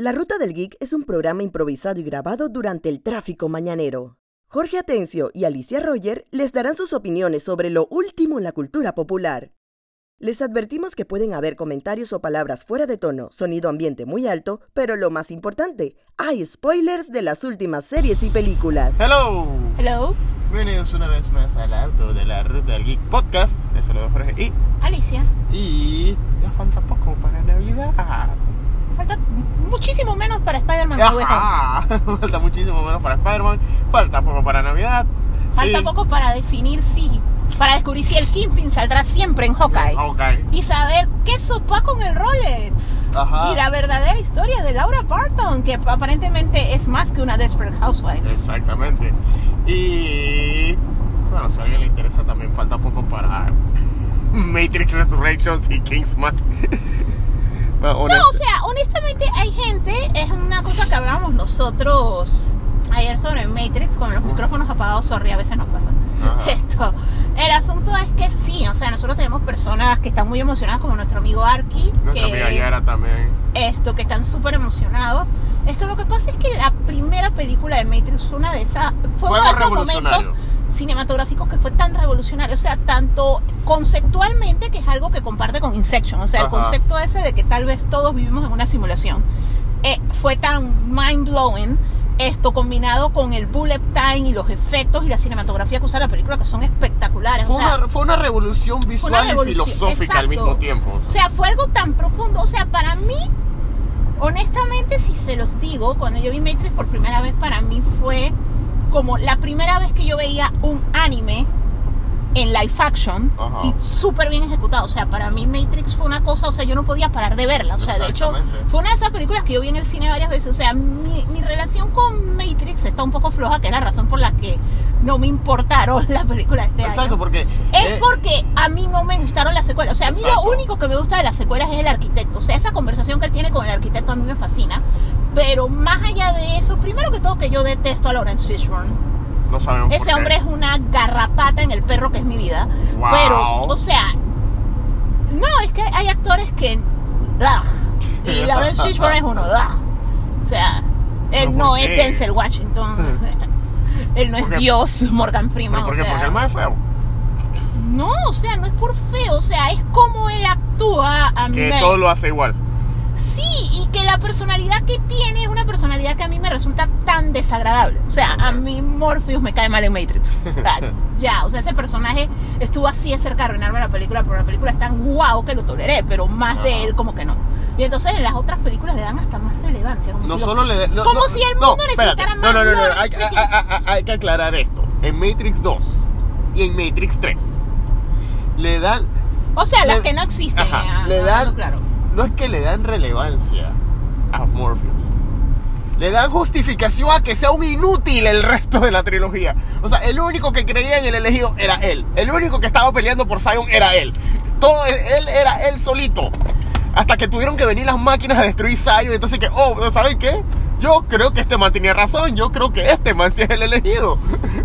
La Ruta del Geek es un programa improvisado y grabado durante el tráfico mañanero. Jorge Atencio y Alicia Roger les darán sus opiniones sobre lo último en la cultura popular. Les advertimos que pueden haber comentarios o palabras fuera de tono, sonido ambiente muy alto, pero lo más importante, hay spoilers de las últimas series y películas. Hello. Hello, Bienvenidos una vez más al auto de la Ruta del Geek Podcast. Les saludo Jorge y, Alicia. y ya falta poco para Navidad. Falta muchísimo menos para Spider-Man falta muchísimo menos para Spider-Man. Falta poco para Navidad. Falta y- poco para definir si, para descubrir si el Kingpin saldrá siempre en Hawkeye. Y saber qué sopa con el Rolex. Ajá. Y la verdadera historia de Laura Barton, que aparentemente es más que una Desperate Housewife. Exactamente. Y bueno, si a alguien le interesa también falta poco para Matrix Resurrections y Kingsman. Bueno, No, o sea, honestamente hay gente, es una cosa que hablábamos nosotros ayer sobre Matrix con los micrófonos apagados, sorry, a veces nos pasa. Ajá. Esto, el asunto es que sí, o sea, nosotros tenemos personas que están muy emocionadas, como nuestro amigo Arki, Nuestra amiga que, Yara también. esto, que están súper emocionados. Esto lo que pasa es que la primera película de Matrix fue una de esas, fue Fue uno de esos momentos cinematográficos que fue tan revolucionario, o sea, tanto conceptualmente que es algo que comparte con Inception, o sea, el Ajá. concepto ese de que tal vez todos vivimos en una simulación, eh, fue tan mind blowing esto combinado con el bullet time y los efectos y la cinematografía que usa la película que son espectaculares, Fue, o sea, una, fue una revolución visual revolución, y filosófica al mismo tiempo. o sea, fue algo tan profundo. O sea, para mí, honestamente, si se los digo, cuando yo vi Matrix por primera vez, para mí fue como la primera vez que yo veía un anime en live action Ajá. y súper bien ejecutado. O sea, para mí Matrix fue una cosa, o sea, yo no podía parar de verla. O sea, de hecho, fue una de esas películas que yo vi en el cine varias veces. O sea, mi, mi relación con Matrix está un poco floja, que es la razón por la que no me importaron las películas de este año. Exacto, porque. Es eh, porque a mí no me gustaron las secuelas. O sea, a mí Exacto. lo único que me gusta de las secuelas es el arquitecto. O sea, esa conversación que él tiene con el arquitecto a mí me fascina. Pero más allá de eso, primero que todo que yo detesto a Lawrence Fishburne. No sabemos por Ese qué. hombre es una garrapata en el perro que es mi vida. Wow. Pero, o sea, no, es que hay actores que... ugh, y Lawrence Fishburne es uno. ugh. O sea, él ¿Pero no es? Denzel Washington. él no es. Dios Morgan ¿Pero Freeman. por o sea, Porque el más es feo. no, o sea, no es por feo, o sea, es como él actúa a Que me- todo lo hace igual. Que la personalidad que tiene es una personalidad que a mí me resulta tan desagradable. O sea, a mí Morpheus me cae mal en Matrix. O sea, ya, o sea, ese personaje estuvo así de cerca de arruinarme la película, pero la película es tan guau que lo toleré, pero más de él como que no. Y entonces en las otras películas le dan hasta más relevancia. Como No si lo- solo le de- no, Como no, si el mundo necesitara más no, no, no, Hay, hay- hay- que aclarar esto. En Matrix 2 y en Matrix 3 le dan. O sea, las le- que no existen. Ajá, ah, le dan- claro. No es que le dan relevancia a Morpheus. Le dan justificación a que sea un inútil el resto de la trilogía. O sea, el único que creía en el elegido era él. El único que estaba peleando por Zion era él. Todo él era él solito. Hasta que tuvieron que venir las máquinas a destruir Zion. Entonces que, oh, ¿saben qué? Yo creo que este man tenía razón. Yo creo que este man sí es el elegido.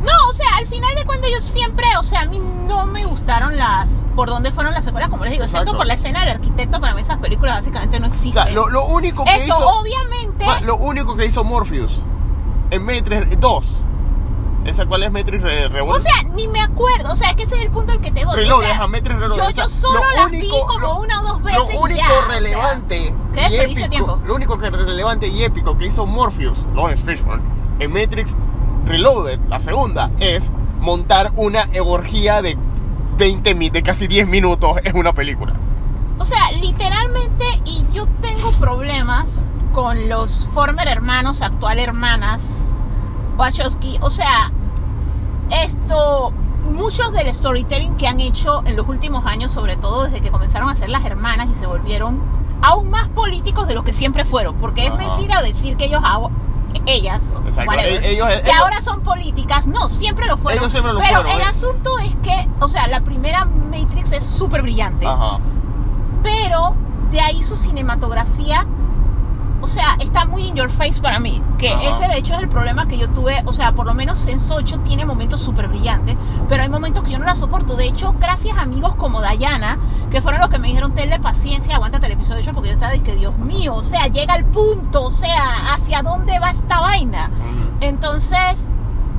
No, o sea, al final de cuentas yo siempre, o sea, a mí no me gustaron las, por dónde fueron las secuelas, como les digo, excepto por la escena del arquitecto, para mí esas películas básicamente no O existen. sea, lo, lo único que Esto hizo... obviamente, Lo único que hizo Morpheus en Matrix 2. ¿Esa cuál es Matrix Re- o sea, ni me acuerdo, o sea, es que ese es el punto al que te voy. Reload, o sea, Matrix Reload. yo, solo lo las vi único- como lo- una o dos veces Lo único ya, o sea, relevante ¿qué y épico, lo único que relevante y épico que hizo Morpheus, Lawrence Fishburne, en Matrix Reloaded, la segunda, es montar una orgía de 20 mi- de casi 10 minutos en una película. O sea, literalmente, y yo tengo problemas con los former hermanos, actual hermanas, Wachowski. O sea, esto, muchos del storytelling que han hecho en los últimos años, sobre todo desde que comenzaron a ser las hermanas y se volvieron aún más políticos de lo que siempre fueron. Porque es mentira decir que ellos, ellas, Exacto, whatever, e- ellos- que ellos- ahora son políticas. No, siempre lo fueron. Ellos siempre lo pero fueron, el eh. asunto es que, o sea, la primera Matrix es súper brillante Ajá. pero de ahí su cinematografía, o sea, está muy in your face para mí. Que Ajá. ese de hecho es el problema que yo tuve. O sea, por lo menos en Socho tiene momentos súper brillantes, pero hay momentos que yo no la soporto. De hecho, gracias a amigos como Dayana, que fueron los que me dijeron, tenle paciencia, aguántate el episodio 8, porque yo estaba que Dios mío, o sea, llega al punto, o sea, ¿hacia dónde va esta vaina? Entonces,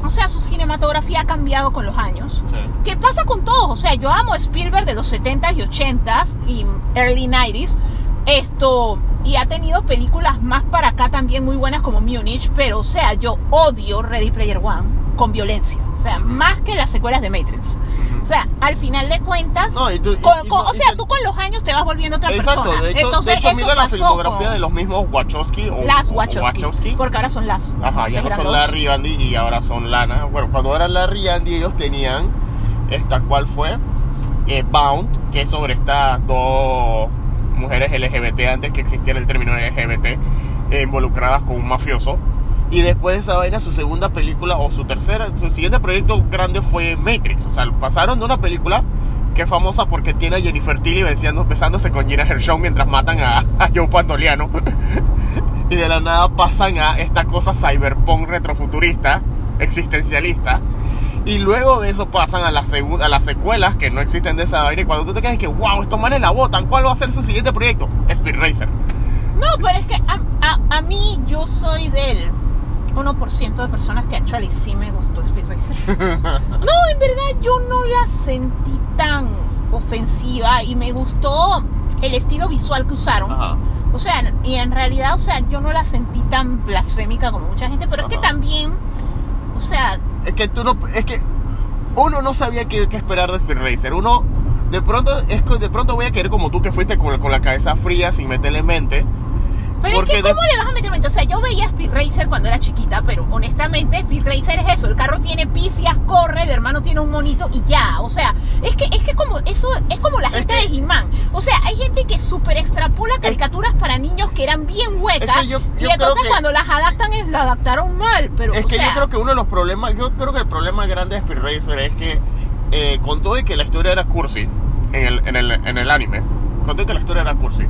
o sea, su cinematografía ha cambiado con los años. Sí. ¿Qué pasa con todos? O sea, yo amo Spielberg de los 70s y 80s y early 90s. Esto, y ha tenido películas más para acá también muy buenas como Munich, pero o sea, yo odio Ready Player One con violencia. O sea, más que las secuelas de Matrix. O sea, al final de cuentas, No, y tú- y- con- y con- no- o sea, se- tú con los años te vas volviendo otra Exacto, persona. de hecho, Entonces, de hecho eso mira la filmografía con de los mismos Wachowski o las o Wachowski, porque ahora son las. Ajá, ya no son los- Larry y Andy y ahora son Lana. Bueno, cuando eran Larry y Andy ellos tenían esta, ¿cuál fue? Eh, Bound, que es sobre estas dos mujeres LGBT antes que existiera el término LGBT, eh, involucradas con un mafioso. Y después de esa vaina, su segunda película o su tercera, su siguiente proyecto grande fue Matrix. O sea, pasaron de una película que es famosa porque tiene a Jennifer Tilly besándose besándose con Gina Gershon mientras matan a, a Joe Pantoliano. y de la nada pasan a esta cosa cyberpunk retrofuturista, existencialista. Y luego de eso pasan a, la a las secuelas que no existen de esa vaina. Y cuando tú te quedas que, wow, estos manes la botan, ¿cuál va a ser su siguiente proyecto? Speed Racer. No, pero es que a, a- a mí yo soy del 1% de personas que actually sí me gustó Speed Racer. No, en verdad yo no la sentí tan ofensiva y me gustó el estilo visual que usaron. Ajá. O sea, y en realidad, o sea, yo no la sentí tan blasfémica como mucha gente, pero es que también, o sea, Es que tú no. Es que uno no sabía qué, qué esperar de Speed Racer. Uno. De pronto, es de pronto voy a querer como tú que fuiste con, con la cabeza fría sin meterle mente. Pero Porque es que, de- ¿cómo le vas a meter mente? O sea, yo veía Speed Racer cuando era chiquita, pero honestamente, Speed Racer es eso. El carro tiene pifias, corre, el hermano tiene un monito y ya. O sea, es que es que como eso es como la Es gente que- de He-Man. O sea, hay gente que super extrapola caricaturas para niños que eran bien huecas. Es que yo- y yo entonces creo que- cuando las adaptan, es, la adaptaron mal. Pero, Es o que sea, yo creo que uno de los problemas, yo creo que el problema grande de Speed Racer es que eh, con todo y que la historia era cursi en el, en el, en el anime, con todo y que la historia era cursi,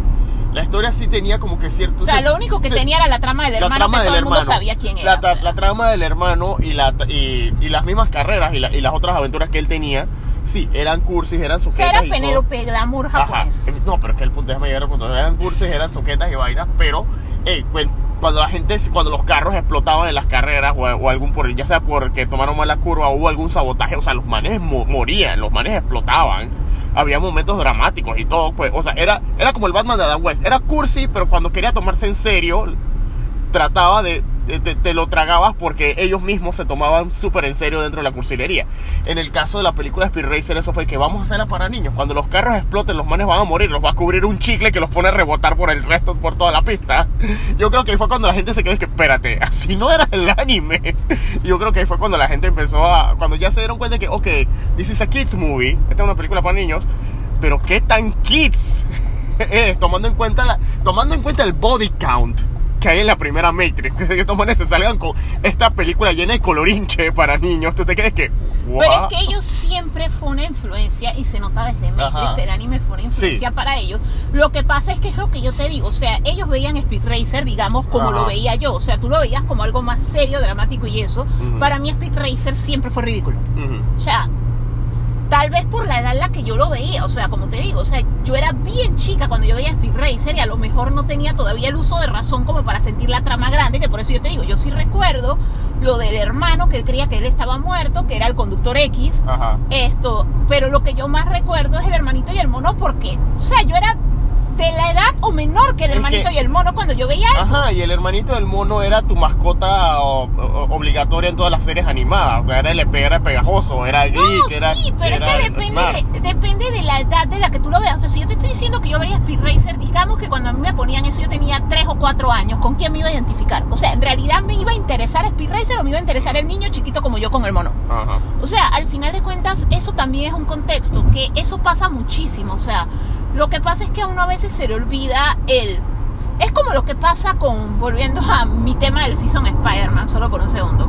la historia sí tenía como que cierto... o sea, lo único que se- tenía era la trama del la hermano trama que del todo el mundo hermano, sabía quién era. la, o ta- sea. la trama del hermano y, la, y, y las mismas carreras y, la- y las otras aventuras que él tenía, sí, eran cursis, eran O sea, era. Penélope Glamour Ajá. japonés. No, pero es que el punto, déjame llegar al punto. Eran cursis, eran soquetas y vainas, pero eh, bueno, cuando la gente, cuando los carros explotaban en las carreras o, o algún por, ya sea porque tomaron mal la curva o hubo algún sabotaje, o sea, los manes mo- morían, los manes explotaban. Había momentos dramáticos y todo, pues, o sea, era, era como el Batman de Adam West. Era cursi, pero cuando quería tomarse en serio, trataba de, de- de- te lo tragabas porque ellos mismos se tomaban súper en serio dentro de la cursilería. En el caso de la película Speed Racer, eso fue que vamos a hacerla para niños. Cuando los carros exploten, los manes van a morir, los va a cubrir un chicle que los pone a rebotar por el resto, por toda la pista. Yo creo que ahí fue cuando la gente se quedó y que, espérate, así no era el anime. Yo creo que ahí fue cuando la gente empezó a, cuando ya se dieron cuenta que, ok, this is a kids movie, esta es una película para niños, pero qué tan kids tomando en cuenta la, tomando en cuenta el body count que hay en la primera Matrix, que estos manes se salgan con esta película llena de colorinche para niños, tú te quedas que, Pero es que ellos siempre fue una influencia y se nota desde Matrix, Ajá. el anime fue una influencia Sí. para ellos. Lo que pasa es que es lo que yo te digo, o sea, ellos veían Speed Racer, digamos, como Ajá. lo veía yo, o sea, tú lo veías como algo más serio, dramático y eso. Ujú. Para mí Speed Racer siempre fue ridículo. Ujú. O sea, tal vez por la edad en la que yo lo veía, o sea, como te digo, o sea, yo era bien chica cuando yo veía Speed Racer y a lo mejor no tenía todavía el uso de razón como para sentir la trama grande, que por eso yo te digo, yo sí recuerdo lo del hermano que él creía que él estaba muerto, que era el conductor X, Ajá. esto, pero lo que yo más recuerdo es el hermanito y el mono porque, o sea, yo era de la edad o menor que el Es hermanito que- y el mono cuando yo veía eso. Ajá, y el hermanito del mono era tu mascota o- o- obligatoria en todas las series animadas. O sea, era el era pegajoso, era geek, No, era. sí, pero era es que depende de, depende de la edad de la que tú lo veas. O sea, si yo te estoy diciendo que yo veía Speed Racer, digamos que cuando a mí me ponían eso yo tenía 3 o 4 años, ¿con quién me iba a identificar? O sea, en realidad me iba a interesar Speed Racer o me iba a interesar el niño chiquito como yo con el mono. Ajá. O sea, al final de cuentas, eso también es un contexto, que eso pasa muchísimo. O sea, lo que pasa es que a uno a veces se le olvida el. Es como lo que pasa con, volviendo a mi tema del Season Spider-Man, solo por un segundo.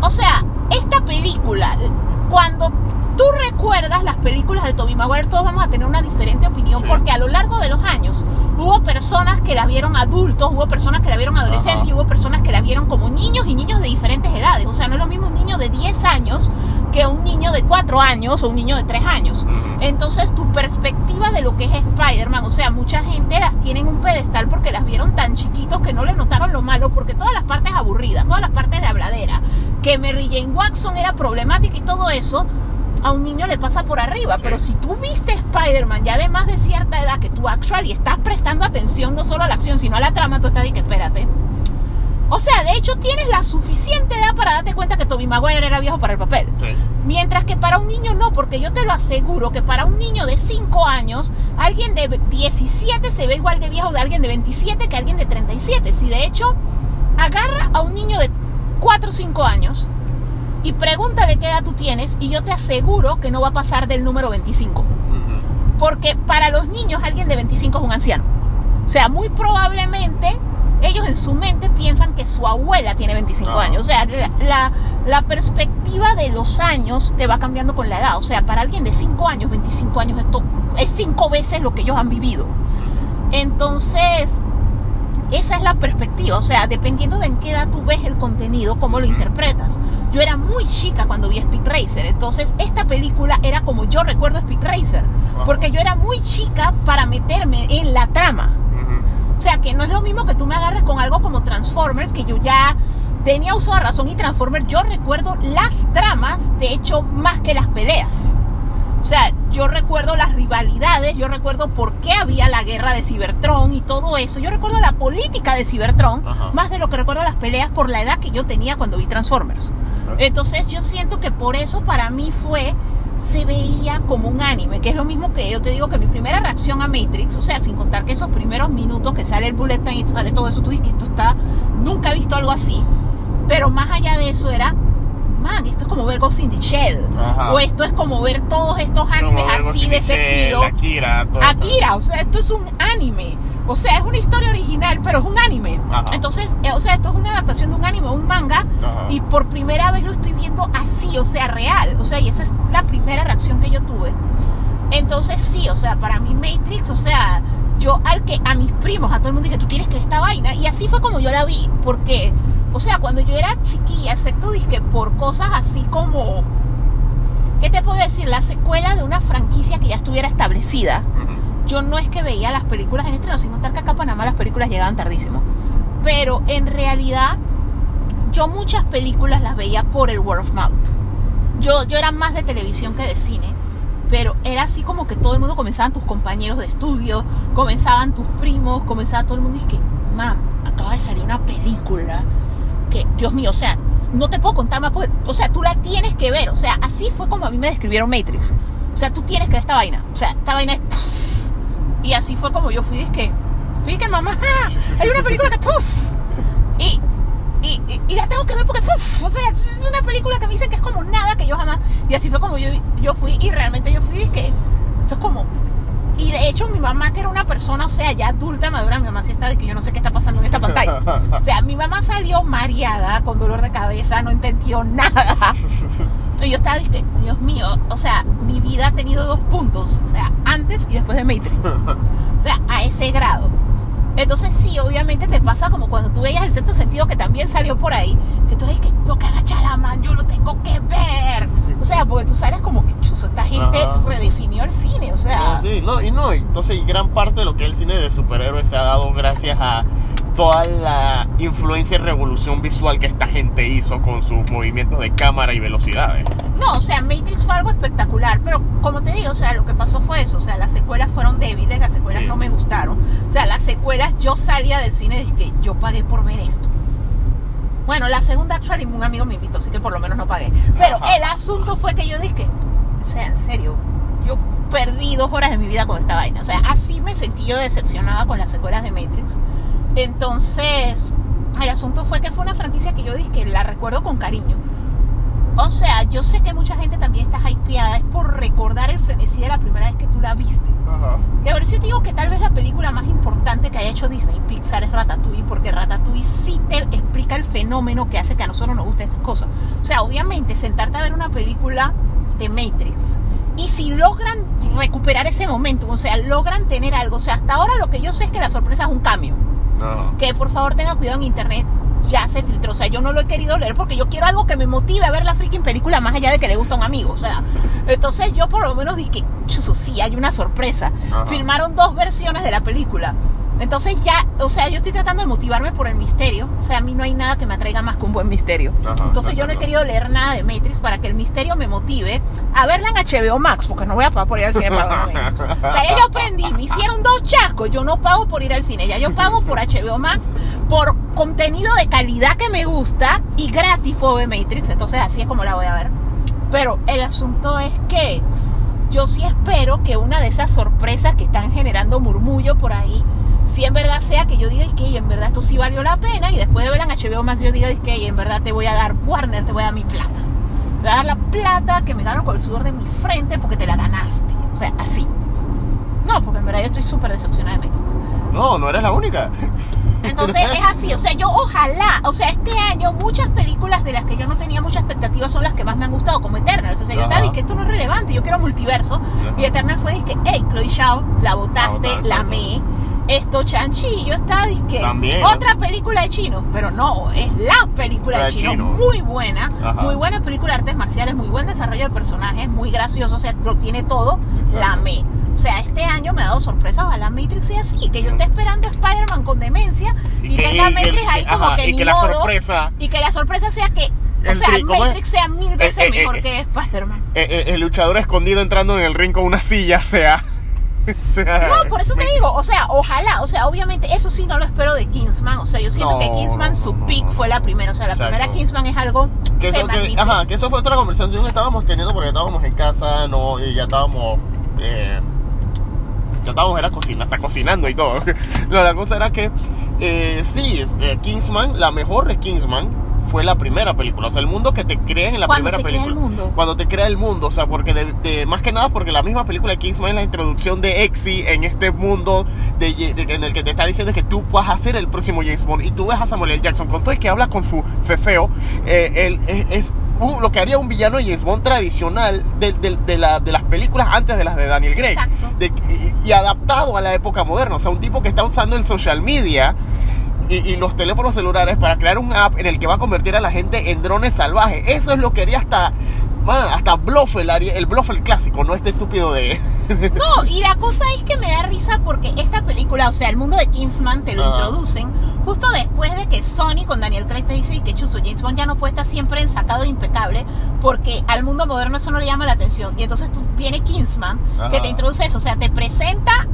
O sea, esta película, cuando tú recuerdas las películas de Tobey Maguire, todos vamos a tener una diferente opinión, Sí. porque a lo largo de los años, Hubo personas que la vieron adultos, hubo personas que la vieron adolescentes Ajá. y hubo personas que la vieron como niños y niños de diferentes edades. O sea, no es lo mismo un niño de 10 años que un niño de 4 años o un niño de 3 años. Entonces, tu perspectiva de lo que es Spider-Man, o sea, mucha gente las tiene en un pedestal porque las vieron tan chiquitos que no le notaron lo malo, porque todas las partes aburridas, todas las partes de habladera, que Mary Jane Watson era problemática y todo eso, a un niño le pasa por arriba. Sí. Pero si tú viste Spider-Man ya de más de cierta edad, que tú actual y estás prestando atención no solo a la acción, sino a la trama, tú estás que espérate. O sea, de hecho tienes la suficiente edad para darte cuenta que Tobey Maguire era viejo para el papel. Sí. Mientras que para un niño no, porque yo te lo aseguro que para un niño de 5 años, alguien de 17 se ve igual de viejo de alguien de 27 que alguien de 37. Si de hecho agarra a un niño de 4 o 5 años y pregúntale qué edad tú tienes y yo te aseguro que no va a pasar del número 25. Ujú. Porque para los niños alguien de 25 es un anciano. O sea, muy probablemente ellos en su mente piensan que su abuela tiene 25 Ajá. años. O sea, la, la- la perspectiva de los años te va cambiando con la edad. O sea, para alguien de 5 años, 25 años, esto es 5 veces lo que ellos han vivido. Entonces, esa es la perspectiva. O sea, dependiendo de en qué edad tú ves el contenido, cómo lo interpretas. Yo era muy chica cuando vi Speed Racer. Entonces, esta película era como yo recuerdo Speed Racer. Porque yo era muy chica para meterme en la trama. O sea, que no es lo mismo que tú me agarres con algo como Transformers, que yo ya tenía uso de razón y Transformers, yo recuerdo las tramas, de hecho, más que las peleas. O sea, yo recuerdo las rivalidades, yo recuerdo por qué había la guerra de Cybertron y todo eso. Yo recuerdo la política de Cybertron, Ajá. más de lo que recuerdo las peleas por la edad que yo tenía cuando vi Transformers. Entonces yo siento que por eso para mí fue, se veía como un anime, que es lo mismo que yo te digo que mi primera reacción a Matrix, o sea, sin contar que esos primeros minutos que sale el bullet time y sale todo eso, tú dices que esto está, nunca he visto algo así, pero más allá de eso era, man, esto es como ver Ghost in the Shell, Ajá. o esto es como ver todos estos animes Como así de ese estilo. Akira. Akira, o sea, esto es un anime. O sea, es una historia original, pero es un anime. Ajá. Entonces, eh, o sea, esto es una adaptación de un anime, un manga, Ajá. y por primera vez lo estoy viendo así, o sea, real. O sea, y esa es la primera reacción que yo tuve. Entonces, sí, o sea, para mí Matrix, o sea, yo al que a mis primos, a todo el mundo dije, tú tienes que esta vaina. Y así fue como yo la vi, porque, o sea, cuando yo era chiquilla, excepto dije por cosas así como, ¿qué te puedo decir? La secuela de una franquicia que ya estuviera establecida Ujú. Yo no es que veía las películas en estreno, sino tal que acá a Panamá las películas llegaban tardísimo. Pero en realidad, yo muchas películas las veía por el word of mouth. Yo, yo era más de televisión que de cine, pero era así como que todo el mundo comenzaban tus compañeros de estudio, comenzaban tus primos, comenzaba todo el mundo y es que, mam, acaba de salir una película que, Dios mío, o sea, no te puedo contar más, pues, o sea, tú la tienes que ver, o sea, así fue como a mí me describieron Matrix. O sea, tú tienes que ver esta vaina, o sea, esta vaina es... Y así fue como yo fui, es que, que mamá, hay una película que puff. Y, y, y- y la tengo que ver porque puff. O sea, es una película que me dicen que es como nada que yo jamás. Y así fue como yo, yo fui y realmente yo fui, es que esto es como. Y de hecho mi mamá que era una persona, o sea, ya adulta, madura, mi mamá sí está de que yo no sé qué está pasando en esta pantalla. O sea, mi mamá salió mareada, con dolor de cabeza, no entendió nada. Y yo estaba, dije, Dios mío, o sea, mi vida ha tenido dos puntos, o sea, antes y después de Matrix. O sea, a ese grado. Entonces sí, obviamente te pasa como cuando tú veías el sexto sentido que también salió por ahí, que tú le dices que no que agacha la mano, yo lo tengo que ver. O sea, porque tú sales como que chuzo, esta gente Ajá. redefinió el cine, o sea. No, sí, no, y no, entonces y gran parte de lo que es el cine de superhéroes se ha dado gracias a toda la influencia y revolución visual que esta gente hizo con sus movimientos de cámara y velocidades. No, o sea, Matrix fue algo espectacular, pero como te digo, o sea, lo que pasó fue eso, o sea, las secuelas fueron débiles, las secuelas Sí. no me gustaron. O sea, las secuelas yo salía del cine y dije yo pagué por ver esto. Bueno, la segunda actually un amigo me invitó, así que por lo menos no pagué. Pero Ajá. el asunto fue que yo dije, o sea, en serio, yo perdí dos horas de mi vida con esta vaina. O sea, así me sentí yo decepcionada con las secuelas de Matrix. Entonces, el asunto fue que fue una franquicia que yo dije que la recuerdo con cariño. O sea, yo sé que mucha gente también está hypeada, es por recordar el frenesí de la primera vez que tú la viste. Ajá. Y ahora sí te digo que tal vez la película más importante que haya hecho Disney Pixar es Ratatouille, porque Ratatouille sí te explica el fenómeno que hace que a nosotros nos gusten estas cosas. O sea, obviamente, sentarte a ver una película de Matrix y si logran recuperar ese momento, o sea, logran tener algo, o sea, hasta ahora lo que yo sé es que la sorpresa es un cambio. No. Que por favor tenga cuidado en internet, ya se filtró, o sea, yo no lo he querido leer porque yo quiero algo que me motive a ver la freaking película más allá de que le gusta a un amigo, o sea, entonces yo por lo menos dije, chuzo, sí, hay una sorpresa. Ajá. Filmaron dos versiones de la película. Entonces ya, o sea, yo estoy tratando de motivarme por el misterio. O sea, a mí no hay nada que me atraiga más que un buen misterio. Ajá, Entonces yo no he querido leer nada de Matrix para que el misterio me motive a verla en HBO Max, porque no voy a pagar por ir al cine para ver Matrix. O sea, ya yo aprendí, me hicieron dos chascos, yo no pago por ir al cine, ya yo pago por HBO Max, por contenido de calidad que me gusta y gratis puedo ver Matrix, entonces así es como la voy a ver. Pero el asunto es que yo sí espero que una de esas sorpresas que están generando murmullo por ahí, si en verdad sea que yo diga "Es que "Ey, en verdad esto sí valió la pena y después de ver en HBO Max yo diga "Es que "Ey, en verdad te voy a dar Warner, te voy a dar mi plata. Te voy a dar la plata que me gano con el sudor de mi frente porque te la ganaste. O sea, así. No, porque en verdad yo estoy súper decepcionada de Matrix. No, no eres la única. Entonces es así, o sea, yo ojalá, o sea, este año muchas películas de las que yo no tenía mucha expectativa son las que más me han gustado, como Eternals. O sea, yo Ajá. estaba diciendo que esto no es relevante, yo quiero multiverso. Y Eternals fue, que, hey, Chloe Shao, la botaste, botaste. la amé. Esto, Chanchi, yo estaba, que También. otra película de chino, pero no, es la película La de de chino, chino. muy buena, Ajá. muy buena película de artes marciales, muy buen desarrollo de personajes, muy gracioso, o sea, lo tiene todo, Exacto. la amé. O sea, este año me ha dado sorpresa, ojalá Matrix sea así, que yo esté esperando a Spider-Man con demencia y, que- tenga y Matrix ahí como ajá, que y ni que la modo, sorpresa y que la sorpresa sea que, o sea, tri- ¿cómo es? Matrix sea mil veces eh, eh, mejor eh. que Spider-Man. eh, eh, el luchador escondido entrando en el ring con una silla sea. No, por eso te digo, o sea, ojalá, o sea, obviamente, eso sí no lo espero de Kingsman, o sea, yo siento No, que Kingsman, su no, no, peak no. fue la primera, o sea, la Exacto. primera Kingsman es algo Que eso, que, ajá, que eso fue otra conversación que estábamos teniendo porque estábamos en casa, no, y ya estábamos, eh, ya estábamos era cocina, hasta cocinando y todo. No, la cosa era que, eh, sí, es, eh, Kingsman, la mejor de Kingsman fue la primera película, o sea, el mundo que te crean en la primera te crea el película. mundo. Cuando te crea el mundo, o sea, porque de, de- más que nada porque la misma película de Kingsman es la introducción de Exy en este mundo de, de- en el que te está diciendo que tú vas a ser el próximo James Bond y tú ves a Samuel L. Jackson con todo y que habla con su fefeo, eh, él es, lo que haría un villano James Bond tradicional de, de- de la- de las películas antes de las de Daniel Craig. Exacto. Y adaptado a la época moderna, o sea, un tipo que está usando el social media y, y los teléfonos celulares para crear un app en el que va a convertir a la gente en drones salvajes. Eso es lo que haría hasta, man, hasta Bluffel, el Bluffel clásico, no este estúpido de... No, y la cosa es que me da risa porque esta película, o sea, el mundo de Kingsman te lo Ah. introducen justo después de que Sony con Daniel Craig te dice que chuzo, James Bond ya no puede estar siempre ensacado e impecable porque al mundo moderno eso no le llama la atención. Y entonces tú viene Kingsman Ajá. que te introduce eso, o sea, te presenta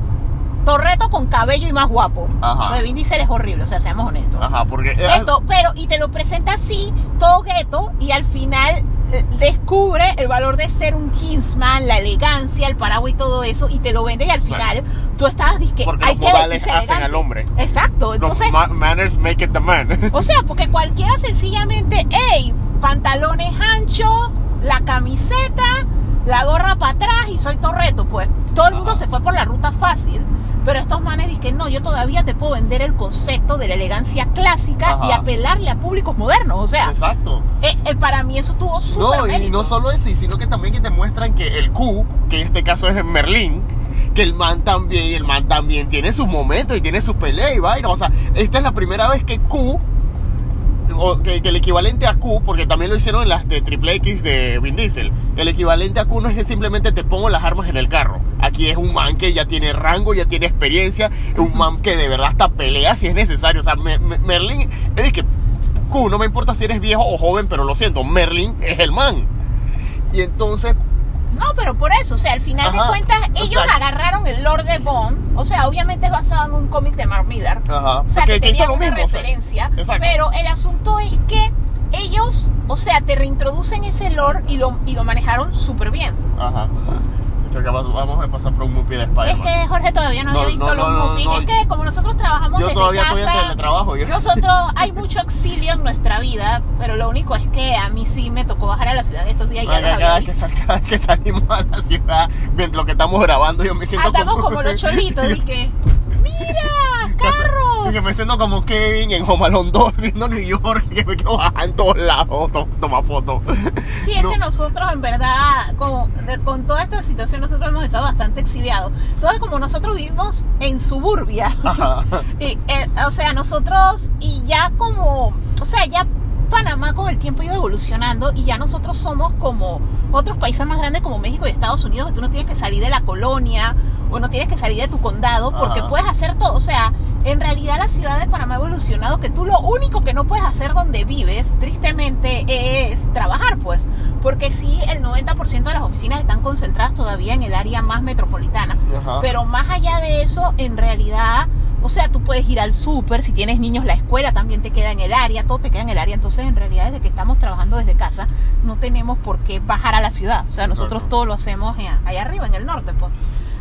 Torreto con cabello y más guapo. Ajá. Lo de Vin Diesel es horrible, o sea, seamos honestos. Ajá, porque... Esto, pero, y te lo presenta así, todo gueto, y al final eh, descubre el valor de ser un Kingsman, la elegancia, el paraguas y todo eso, y te lo vende, y al final tú estabas disque. Porque hay los que modales hacen elegante". al hombre. Exacto, los entonces, ma- manners make it the man. o sea, porque cualquiera sencillamente, hey, pantalones anchos, la camiseta, la gorra para atrás, y soy Torreto, pues. Todo el mundo Ajá. se fue por la ruta fácil. Pero estos manes dicen, no, yo todavía te puedo vender el concepto de la elegancia clásica y Ajá. apelarle a públicos modernos. O sea, Exacto. eh, eh, para mí eso tuvo súper No, y no solo eso, y sino que también que te muestran que el Q, que en este caso es Merlín, que el man también, el man también tiene sus momentos y tiene su pelea y vaina. O sea, esta es la primera vez que Q, que, el equivalente a Q, porque también lo hicieron en las de Triple X de Vin Diesel, el equivalente a Q no es que simplemente te pongo las armas en el carro. Aquí es un man que ya tiene rango, ya tiene experiencia, un man que de verdad hasta pelea si es necesario. O sea, Me- Me- Merlín, es que Q, no me importa si eres viejo o joven, pero lo siento, Merlin es el man. Y entonces, No, pero por eso, o sea, al final Ajá, de cuentas, ellos exacto. agarraron el Lord de Bond, o sea, obviamente es basado en un cómic de Mark Miller. ajá, O sea, que, que, que hizo tenía lo una mismo. o sea, referencia. pero el asunto es que ellos, o sea, te reintroducen ese lore y lo, y lo manejaron súper bien. Ajá. Que vamos a pasar por un movie de Es Spider-Man. que Jorge todavía no, No, había visto no, los no. Es que como nosotros trabajamos Yo desde todavía estoy en casa, teletrabajo. Yo. nosotros hay mucho exilio en nuestra vida, pero lo único es que a mí sí me tocó bajar a la ciudad estos días y ya Cada, vez que, sal- cada vez que salimos a la ciudad, mientras lo que estamos grabando, yo me siento Andamos como... como los cholitos, dije, mira, carro, todos. Y que me siento como Kevin en Home Alone 2 viendo New York, que me quedo bajando en todos lados, to- toma fotos. Sí, es No. que nosotros en verdad, con, de- con toda esta situación, nosotros hemos estado bastante exiliados. Entonces, como nosotros vivimos en suburbia, Ajá. y, eh, o sea, nosotros, y ya como, o sea, ya Panamá con el tiempo ha ido evolucionando y ya nosotros somos como otros países más grandes como México y Estados Unidos, que tú no tienes que salir de la colonia o no tienes que salir de tu condado porque Ajá. puedes hacer todo. O sea, en realidad la ciudad de Panamá ha evolucionado que tú lo único que no puedes hacer donde vives, tristemente, es trabajar, pues. Porque sí, el 90% de las oficinas están concentradas todavía en el área más metropolitana. Ajá. Pero más allá de eso, en realidad, o sea, tú puedes ir al súper, si tienes niños, la escuela también te queda en el área, todo te queda en el área. Entonces, en realidad, desde que estamos trabajando desde casa, no tenemos por qué bajar a la ciudad. O sea, nosotros todo lo hacemos allá arriba, en el norte, pues.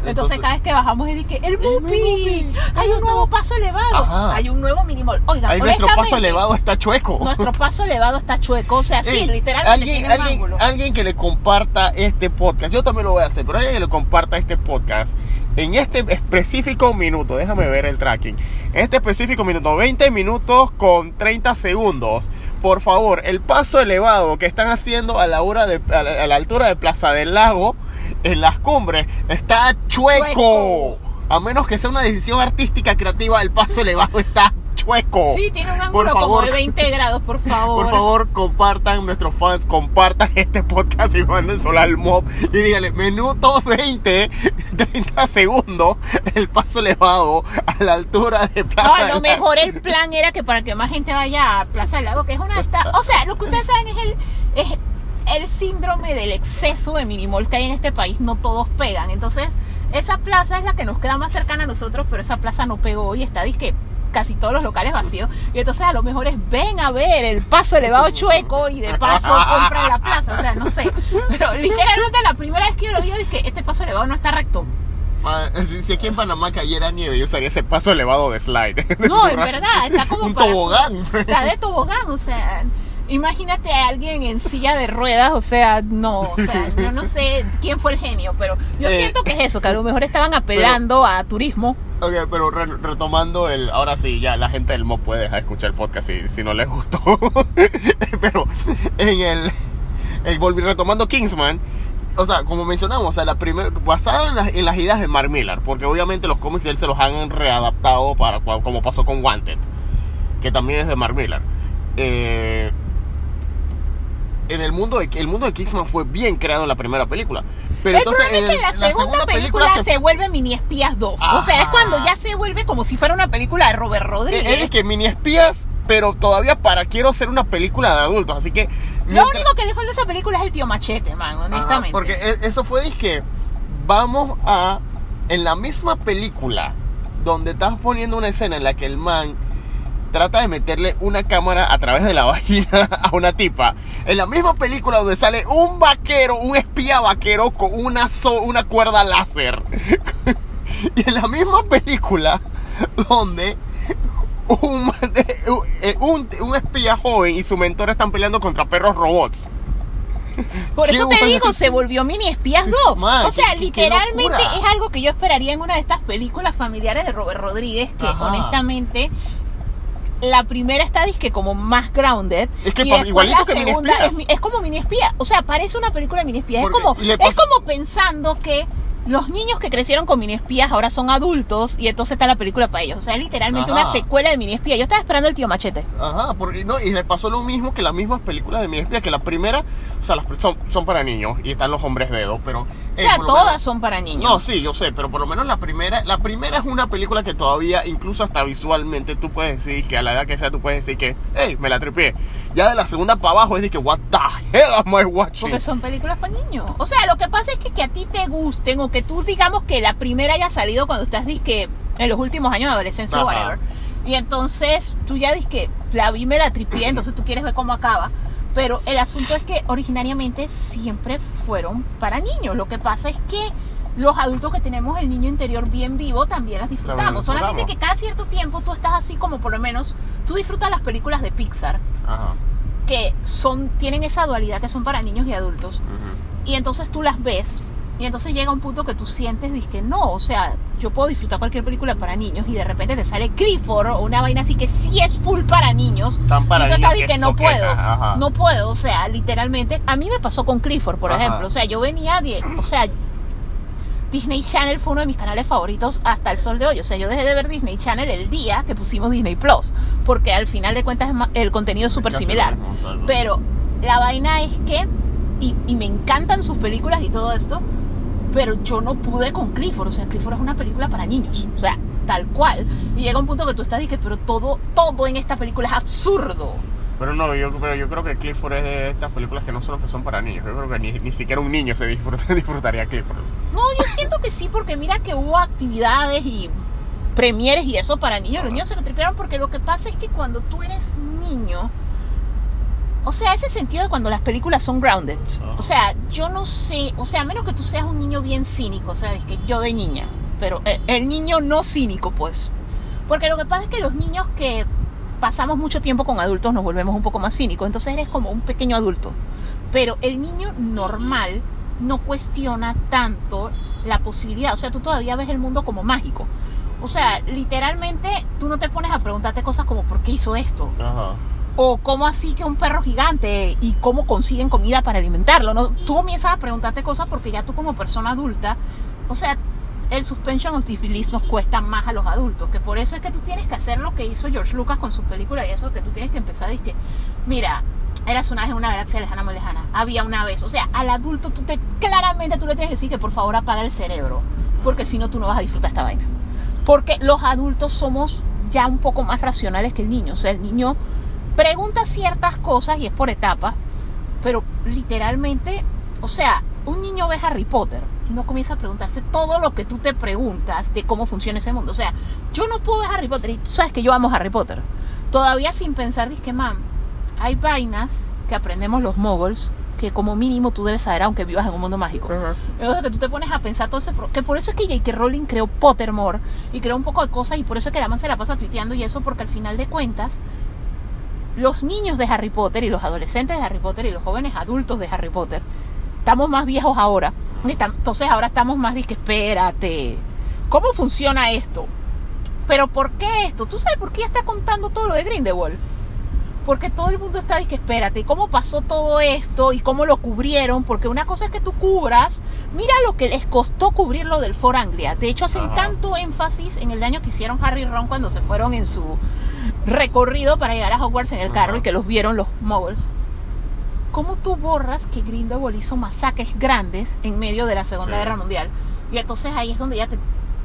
Entonces, Entonces- cada vez que bajamos es de que el Mupi, hay un nuevo paso elevado, Ajá. hay un nuevo minimall. Oiga, nuestro paso elevado está chueco. Nuestro paso elevado está chueco, o sea, sí, Ey, literalmente alguien, tiene alguien, alguien que le comparta este podcast, yo también lo voy a hacer, pero alguien que le comparta este podcast en este específico minuto, déjame ver el tracking, en este específico minuto, 20 minutos con 30 segundos, por favor, el paso elevado que están haciendo a la, hora de, a la, a la altura de Plaza del Lago, en las cumbres, está chueco. Chueco. A menos que sea una decisión artística creativa, el paso elevado está chueco. Sí, tiene un ángulo como de 20 grados, por favor. Por favor, compartan, nuestros fans, compartan este podcast y manden solo al mob y díganle, minuto 20, 30 segundos, el paso elevado a la altura de No, Plaza a lo del Lago. mejor el plan era que para que más gente vaya a Plaza del Lago, que es una de estas. O sea, lo que ustedes saben es el, es el síndrome del exceso de minimall que hay en este país. No todos pegan. Entonces, esa plaza es la que nos queda más cercana a nosotros, pero esa plaza no pegó y está disque casi todos los locales vacíos. Y entonces a lo mejor es ven a ver el paso elevado chueco y de paso compra la plaza. O sea, no sé. Pero literalmente la primera vez que yo lo vi, dije, este paso elevado no está recto. Si, si aquí en Panamá cayera nieve, yo usaría ese paso elevado de slide. No, Su en verdad, está como Un para su- tobogán. Está de tobogán, o sea, imagínate a alguien en silla de ruedas, o sea, no, o sea, yo no sé quién fue el genio, pero yo Eh, siento que es eso, que a lo mejor estaban apelando a turismo. Ok, pero re- retomando el. Ahora sí, ya la gente del MOB puede dejar de escuchar el podcast si, si no les gustó. pero en el. el volvi- retomando Kingsman. O sea, como mencionamos, o sea, la primera, basada en, las- en las ideas de Mark Millar, porque obviamente los cómics de él se los han readaptado para como pasó con Wanted, que también es de Mark Millar. Eh, en el mundo de el mundo de Kingsman fue bien creado en la primera película, pero el entonces problema es que en en la, segunda, película, se... vuelve Mini Espías 2. O sea, es cuando ya se vuelve como si fuera una película de Robert Rodríguez. Eh, Él es que mini espías, pero todavía para quiero hacer una película de adultos, así que Lo mientras- único que le falta a esa película es el tío Machete, man, Ajá, honestamente. porque e- eso fue dije, vamos a en la misma película donde estás poniendo una escena en la que el man trata de meterle una cámara a través de la vagina a una tipa. En la misma película donde sale un vaquero, un espía vaquero con una, so- una cuerda láser. y en la misma película donde un, un, un espía joven y su mentor están peleando contra perros robots. Por Qué eso te digo, se volvió Mini Espías Sí, 2. man, o sea, qué- qué literalmente locura. es algo que yo esperaría en una de estas películas familiares de Robert Rodríguez, que Ajá. honestamente la primera está disque como más grounded Es que y después igualito la que Mini segunda Espías. es, es como mini espía o sea parece una película de mini espía es como es como pensando que los niños que crecieron con mini espías ahora son adultos y entonces está la película para ellos o sea es literalmente Ajá. una secuela de mini espía yo estaba esperando el tío machete Ajá, porque, no, y le pasó lo mismo que las mismas películas de mi espía, que la primera, o sea, las son, son para niños y están los hombres dedos, pero... o eh, sea por lo todas menos- son para niños No, sí, yo sé, pero por lo menos la primera, la primera es una película que todavía, incluso hasta visualmente, tú puedes decir que a la edad que sea, tú puedes decir que, hey, me la tripié. Ya de la segunda para abajo es de que, what the hell am I watching? Porque son películas para niños. O sea, lo que pasa es que, que a ti te gusten o que tú digamos que la primera haya salido cuando estás disque en los últimos años de adolescencia o whatever. Y entonces tú ya que la vi, me la tripié, entonces tú quieres ver cómo acaba. Pero el asunto es que originariamente siempre fueron para niños. Lo que pasa es que los adultos que tenemos el niño interior bien vivo también las disfrutamos. También Solamente disfrutamos. que cada cierto tiempo tú estás así como por lo menos tú disfrutas las películas de Pixar Ajá. que son tienen esa dualidad que son para niños y adultos ujú. y entonces tú las ves Y entonces llega un punto que tú sientes, dices que no, o sea, yo puedo disfrutar cualquier película para niños y de repente te sale Clifford o una vaina así que sí es full para niños. Tan para y tú niños estás, que que no puedo, ajá. no puedo, o sea, literalmente, a mí me pasó con Clifford, por Ajá. ejemplo, o sea, yo venía de, o sea, Disney Channel fue uno de mis canales favoritos hasta el sol de hoy. O sea, yo dejé de ver Disney Channel el día que pusimos Disney Plus. Porque al final de cuentas el contenido es súper similar. Pero la vaina es que, y, y me encantan sus películas y todo esto, pero yo no pude con Clifford. O sea, Clifford es una película para niños. O sea, tal cual. Y llega un punto que tú estás y que, pero todo, todo en esta película es absurdo. Pero no, yo, pero yo creo que Clifford es de estas películas que no solo que son para niños. Yo creo que ni, ni siquiera un niño se disfruta- disfrutaría Clifford. No, yo siento que sí, porque mira que hubo actividades y premieres y eso para niños. Los niños se lo tripearon porque lo que pasa es que cuando tú eres niño, o sea, ese sentido de cuando las películas son grounded. O sea, yo no sé, o sea, a menos que tú seas un niño bien cínico, o sea, es que yo de niña, pero el, el niño no cínico, pues. Porque lo que pasa es que los niños que pasamos mucho tiempo con adultos nos volvemos un poco más cínicos, entonces eres como un pequeño adulto. Pero el niño normal no cuestiona tanto la posibilidad, o sea, tú todavía ves el mundo como mágico. O sea, literalmente tú no te pones a preguntarte cosas como ¿por qué hizo esto? Ajá. O cómo así que un perro gigante y cómo consiguen comida para alimentarlo. ¿no? Tú comienzas a preguntarte cosas porque ya tú como persona adulta, o sea, el suspension of disbelief nos cuesta más a los adultos, que por eso es que tú tienes que hacer lo que hizo George Lucas con su película y eso, que tú tienes que empezar a decir que, mira, eras una vez una galaxia lejana muy lejana, había una vez, o sea, al adulto tú te, claramente tú le tienes que decir que por favor apaga el cerebro, porque si no tú no vas a disfrutar esta vaina. Porque los adultos somos ya un poco más racionales que el niño, o sea, el niño pregunta ciertas cosas y es por etapas, pero literalmente, o sea, un niño ve Harry Potter y no comienza a preguntarse todo lo que tú te preguntas de cómo funciona ese mundo. O sea, yo no puedo ver Harry Potter y tú sabes que yo amo Harry Potter. Todavía sin pensar, que mam, hay vainas que aprendemos los moguls que como mínimo tú debes saber aunque vivas en un mundo mágico. Entonces que tú te pones a pensar todo ese... Que por eso es que J.K. Rowling creó Pottermore y creó un poco de cosas y por eso es que la man se la pasa tuiteando y eso porque al final de cuentas los niños de Harry Potter y los adolescentes de Harry Potter y los jóvenes adultos de Harry Potter estamos más viejos ahora. Entonces ahora estamos más de que espérate. ¿Cómo funciona esto? Pero ¿por qué esto? ¿Tú sabes por qué está contando todo lo de Grindelwald? Porque todo el mundo está de que espérate, ¿cómo pasó todo esto y cómo lo cubrieron? Porque una cosa es que tú cubras, mira lo que les costó cubrir lo del For Anglia. De hecho, hacen Ajá. tanto énfasis en el daño que hicieron Harry y Ron cuando se fueron en su recorrido para llegar a Hogwarts en el carro Ajá. y que los vieron los Muggles. ¿Cómo tú borras que Grindelwald hizo masacres grandes en medio de la Segunda Sí. Guerra Mundial? Y entonces ahí es donde ya te...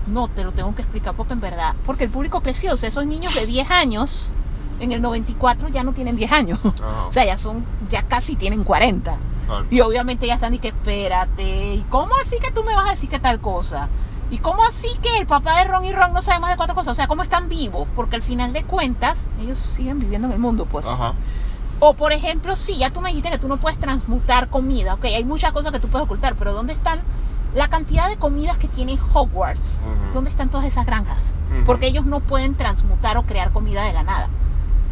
No, te lo tengo que explicar porque en verdad... Porque el público creció. O sea, esos niños de 10 años, en el 94 ya no tienen 10 años. O sea, ya son... Ya casi tienen 40. Ah, Y obviamente ya están y que espérate. ¿Y cómo así que tú me vas a decir que tal cosa? ¿Y cómo así que el papá de Ron y Ron no sabe más de cuatro cosas? O sea, ¿cómo están vivos? Porque al final de cuentas, ellos siguen viviendo en el mundo, pues. Ajá. O por ejemplo, sí, ya tú me dijiste que tú no puedes transmutar comida. Ok, hay muchas cosas que tú puedes ocultar, pero ¿dónde están la cantidad de comidas que tiene Hogwarts? ¿Dónde están todas esas granjas? Porque ellos no pueden transmutar o crear comida de la nada.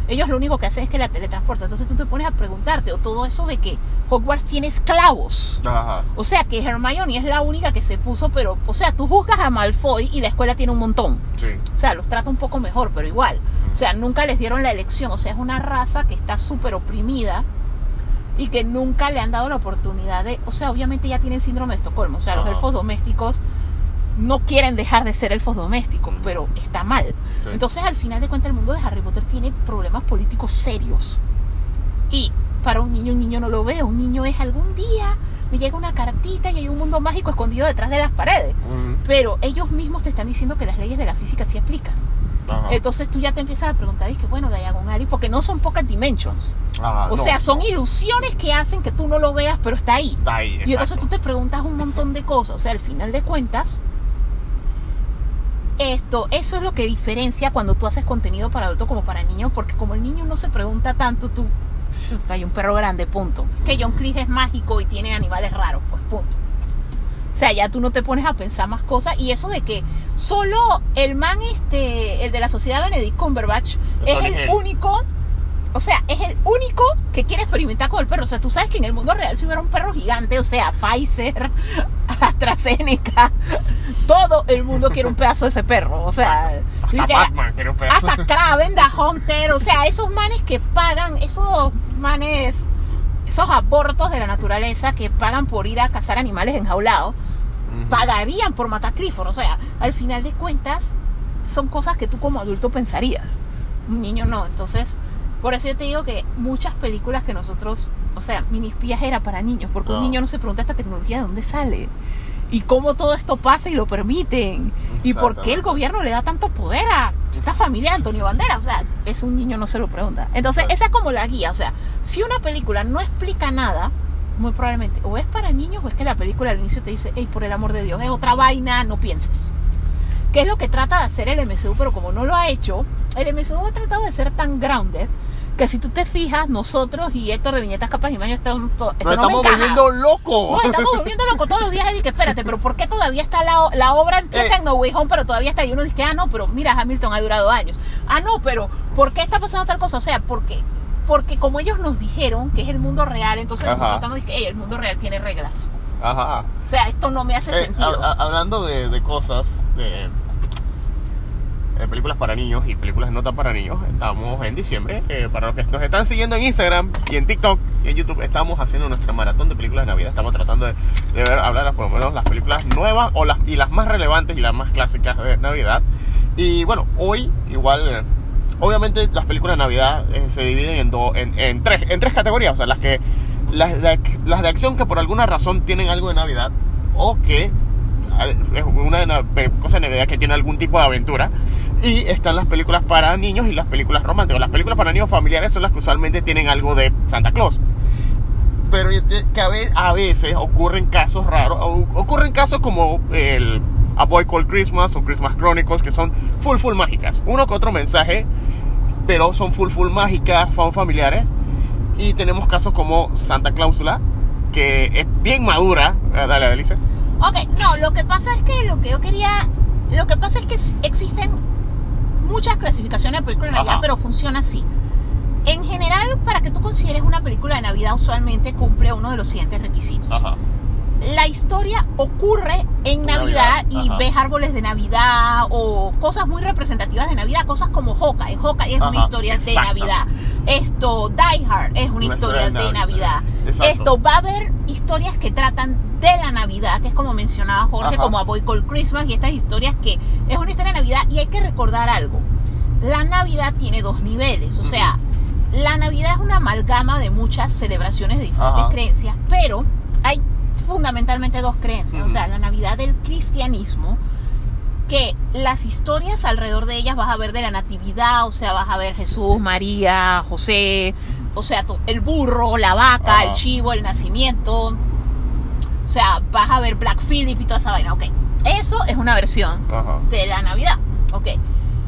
Ellos lo único que hacen es que la teletransportan. Entonces tú te pones a preguntarte, o todo eso de que Hogwarts tiene esclavos. Ajá. O sea, que Hermione es la única que se puso, pero, o sea, tú juzgas a Malfoy y la escuela tiene un montón. Sí. O sea, los trata un poco mejor, pero igual. O sea, nunca les dieron la elección. O sea, es una raza que está súper oprimida y que nunca le han dado la oportunidad de... O sea, obviamente ya tienen síndrome de Estocolmo. O sea, los elfos domésticos no quieren dejar de ser elfos domésticos, pero está mal. Sí. Entonces, al final de cuentas, el mundo de Harry Potter tiene problemas políticos serios. Y para un niño, un niño no lo ve. Un niño es algún día me llega una cartita y hay un mundo mágico escondido detrás de las paredes. Ujú. Pero ellos mismos te están diciendo que las leyes de la física sí aplican. Ajá. Entonces tú ya te empiezas a preguntar, y que bueno, diagonal, porque no son pocas dimensions. Ajá, o Ah, no, sea, son no. ilusiones que hacen que tú no lo veas, pero está ahí. Está ahí, Y entonces tú te preguntas un montón de cosas. O sea, al final de cuentas, esto, eso es lo que diferencia cuando tú haces contenido para adulto como para niño, porque como el niño no se pregunta tanto, tú, hay un perro grande, punto. Que John Cleese es mágico y tiene animales raros, pues punto. O sea, ya tú no te pones a pensar más cosas. Y eso de que solo el man, este, el de la sociedad Benedict Cumberbatch, es el único. O sea, es el único que quiere experimentar con el perro. O sea, tú sabes que en el mundo real si hubiera un perro gigante, o sea, Pfizer, AstraZeneca, todo el mundo quiere un pedazo de ese perro. O sea, Hasta literal- Batman quiere un pedazo. hasta Kraven, The Hunter, o sea, esos manes que pagan, esos manes, esos abortos de la naturaleza que pagan por ir a cazar animales enjaulados, Ujú. pagarían por matar Clifford. O sea, al final de cuentas, son cosas que tú como adulto pensarías. Un niño no. Entonces, por eso yo te digo que muchas películas que nosotros, o sea, minispías era para niños, porque un No. niño no se pregunta esta tecnología de dónde sale. Y cómo todo esto pasa y lo permiten. Y por qué el gobierno le da tanto poder a esta familia de Antonio Bandera. O sea, es un niño no se lo pregunta. Entonces, esa es como la guía. O sea, si una película no explica nada, muy probablemente o es para niños o es que la película al inicio te dice, hey, por el amor de Dios, es otra vaina, no pienses. ¿Qué es lo que trata de hacer el MCU? Pero como no lo ha hecho, el MCU ha tratado de ser tan grounded que si tú te fijas, nosotros y Héctor de Viñetas Capas y Mayo estamos, to- esto Nos no me estamos encaja. volviendo locos. No, estamos volviendo locos todos los días. Y que espérate, pero ¿por qué todavía está la, la obra empieza Eh. en No Way Home, pero todavía está? Y uno dice, ah, no, pero mira, Hamilton ha durado años. Ah, no, pero ¿por qué está pasando tal cosa? O sea, porque porque como ellos nos dijeron que es el mundo real, entonces Ajá. nosotros estamos diciendo, "Ey, el mundo real tiene reglas. Ajá. O sea, esto no me hace Eh, sentido. hablando de, de cosas, de, de películas para niños y películas no tan para niños, estamos en diciembre. eh, para los que nos están siguiendo en Instagram y en TikTok y en YouTube, estamos haciendo nuestra maratón de películas de Navidad. Estamos tratando de, de hablar por lo menos las películas nuevas o las, y las más relevantes y las más clásicas de Navidad. Y bueno, hoy igual... eh, Obviamente las películas de Navidad eh, se dividen en, do- en, en tres, en tres categorías, o sea, las que las las de acción que por alguna razón tienen algo de Navidad o que eh, es una de Navidad que tiene algún tipo de aventura y están las películas para niños y las películas románticas. Las películas para niños familiares son las que usualmente tienen algo de Santa Claus. Pero que a ve- a veces ocurren casos raros, ocurren casos como el A Boy Called Christmas o Christmas Chronicles que son full full mágicas. Uno que otro mensaje pero son full full mágicas, son familiares. Y tenemos casos como Santa Cláusula, que es bien madura. Eh, Dale, Delice. Ok, no, lo que pasa es que lo que yo quería. Lo que pasa es que existen muchas clasificaciones de películas de Navidad, Ajá. pero funciona así. En general, para que tú consideres una película de Navidad, usualmente cumple uno de los siguientes requisitos. Ajá. La historia ocurre en Navidad, Navidad, y ajá. ves árboles de Navidad o cosas muy representativas de Navidad, cosas como Hawkeye. Hawkeye es una historia de. Navidad. Esto, Die Hard es una, historia, de Navidad. Esto, va a haber historias que tratan de la Navidad, que es como mencionaba Jorge, Ajá. como A Boy Called Christmas y estas historias que es una historia de Navidad y hay que recordar algo. La Navidad tiene dos niveles, o sea, la Navidad es una amalgama de muchas celebraciones de diferentes creencias, pero hay fundamentalmente dos creencias, o sea, la Navidad del cristianismo, que las historias alrededor de ellas vas a ver de la natividad, o sea, vas a ver Jesús, María, José, o sea, el burro, la vaca, el chivo, el nacimiento, o sea, vas a ver Black Phillip y toda esa vaina, ok. Eso es una versión de la Navidad. Ok.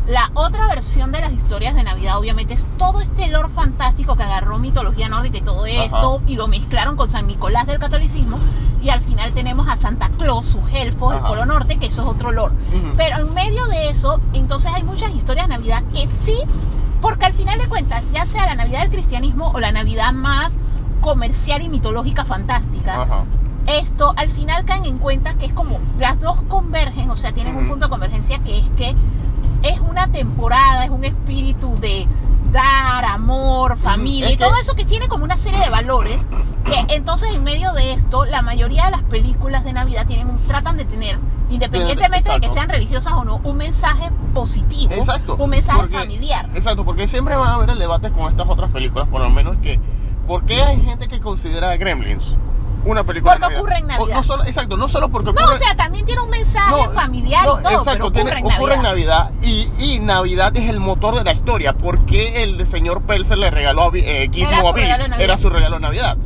La otra versión de las historias de Navidad, obviamente, es todo este lore fantástico que agarró mitología nórdica y todo esto, y lo mezclaron con San Nicolás del catolicismo, y al final tenemos a Santa Claus, sus elfos, el. Polo Norte, que eso es otro lore. Pero en medio de eso, entonces hay muchas historias de Navidad que sí, porque al final de cuentas, ya sea la Navidad del cristianismo o la Navidad más comercial y mitológica fantástica, Ajá. esto al final caen en cuenta que es como las dos convergen, o sea, tienen un punto de convergencia que es que es una temporada, es un espíritu de dar, amor, familia Es y que- todo eso que tiene como una serie de valores que entonces en medio de esto la mayoría de las películas de Navidad tienen un- tratan de tener independientemente de que sean religiosas o no un mensaje positivo, Exacto. un mensaje porque- familiar. Exacto, porque siempre van a haber el debate con estas otras películas, por lo menos que. ¿Por qué hay gente que considera Gremlins una película Porque de Navidad? ocurre en O- Navidad. no solo, exacto, no solo porque ocurre. No, o sea, también tiene un mensaje No, familiar no, y todo, pero tiene- ocurre en ocurre en Navidad. Navidad y, y Navidad es el motor de la historia. ¿Por qué el señor Pelser le regaló a, eh, Era su a Navidad. Era su regalo de Navidad.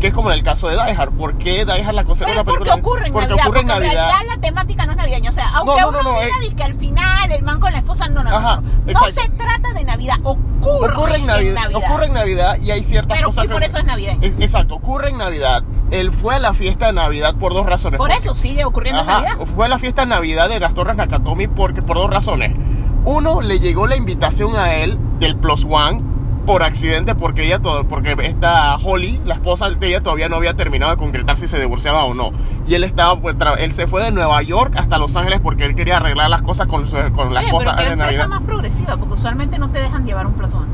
Que es como en el caso de Die Hard. ¿Por qué Die Hard la considera Pero es porque película? ocurre en porque Navidad. ocurre en porque Navidad. en realidad la temática no es navideña. O sea, aunque no, no, uno no, diga eh. dice que al final el man con la esposa, no, no, Ajá, no. No exacto. se trata de Navidad, ocurre, Ocurre en Navidad, ocurre en Navidad y hay ciertas Pero cosas y por que- eso es navideño. Es- exacto, ocurre en Navidad. Él fue a la fiesta de Navidad por dos razones. Por eso sigue ocurriendo en Ajá, Navidad. fue a la fiesta de Navidad de las Torres Nakatomi porque por dos razones. Uno, le llegó la invitación a él del Plus One por accidente porque ella todo, porque esta Holly, la esposa de ella, todavía no había terminado de concretar si se divorciaba o no. Y él estaba, pues, él se fue de Nueva York hasta Los Ángeles porque él quería arreglar las cosas con, su- con la Oye, pero qué de empresa Navidad. más progresiva, porque usualmente no te dejan llevar un plazón.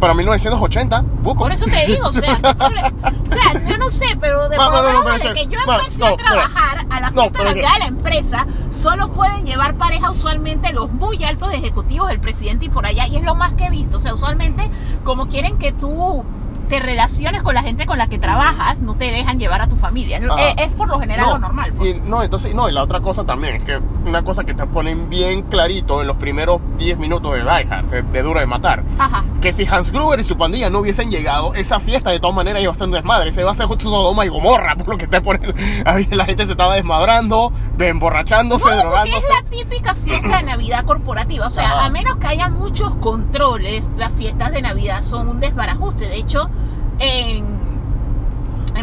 Para 1980, buco. Por eso te digo, o sea, o sea, yo no sé, pero de No, por no, desde es que yo empecé a trabajar a la fiesta Navidad de la empresa, solo pueden llevar pareja usualmente los muy altos ejecutivos del presidente y por allá, y es lo más que he visto. O sea, usualmente, como quieren que tú te relaciones con la gente con la que trabajas, no te dejan llevar a tu familia. Ajá. Eh, Es, por lo general lo normal. pues. Y, no, entonces, no, y la otra cosa también es que una cosa que te ponen bien clarito en los primeros 10 minutos de Die Hard, de, de Duro de Matar, Ajá. que si Hans Gruber y su pandilla no hubiesen llegado, esa fiesta de todas maneras iba a ser un desmadre. Se iba a hacer justo Sodoma y Gomorra, por lo que te ponen. La gente se estaba desmadrando, emborrachándose, No, drogándose. es la típica fiesta de Navidad corporativa. O sea, Ajá. a menos que haya muchos controles, las fiestas de Navidad son un desbarajuste. De hecho, en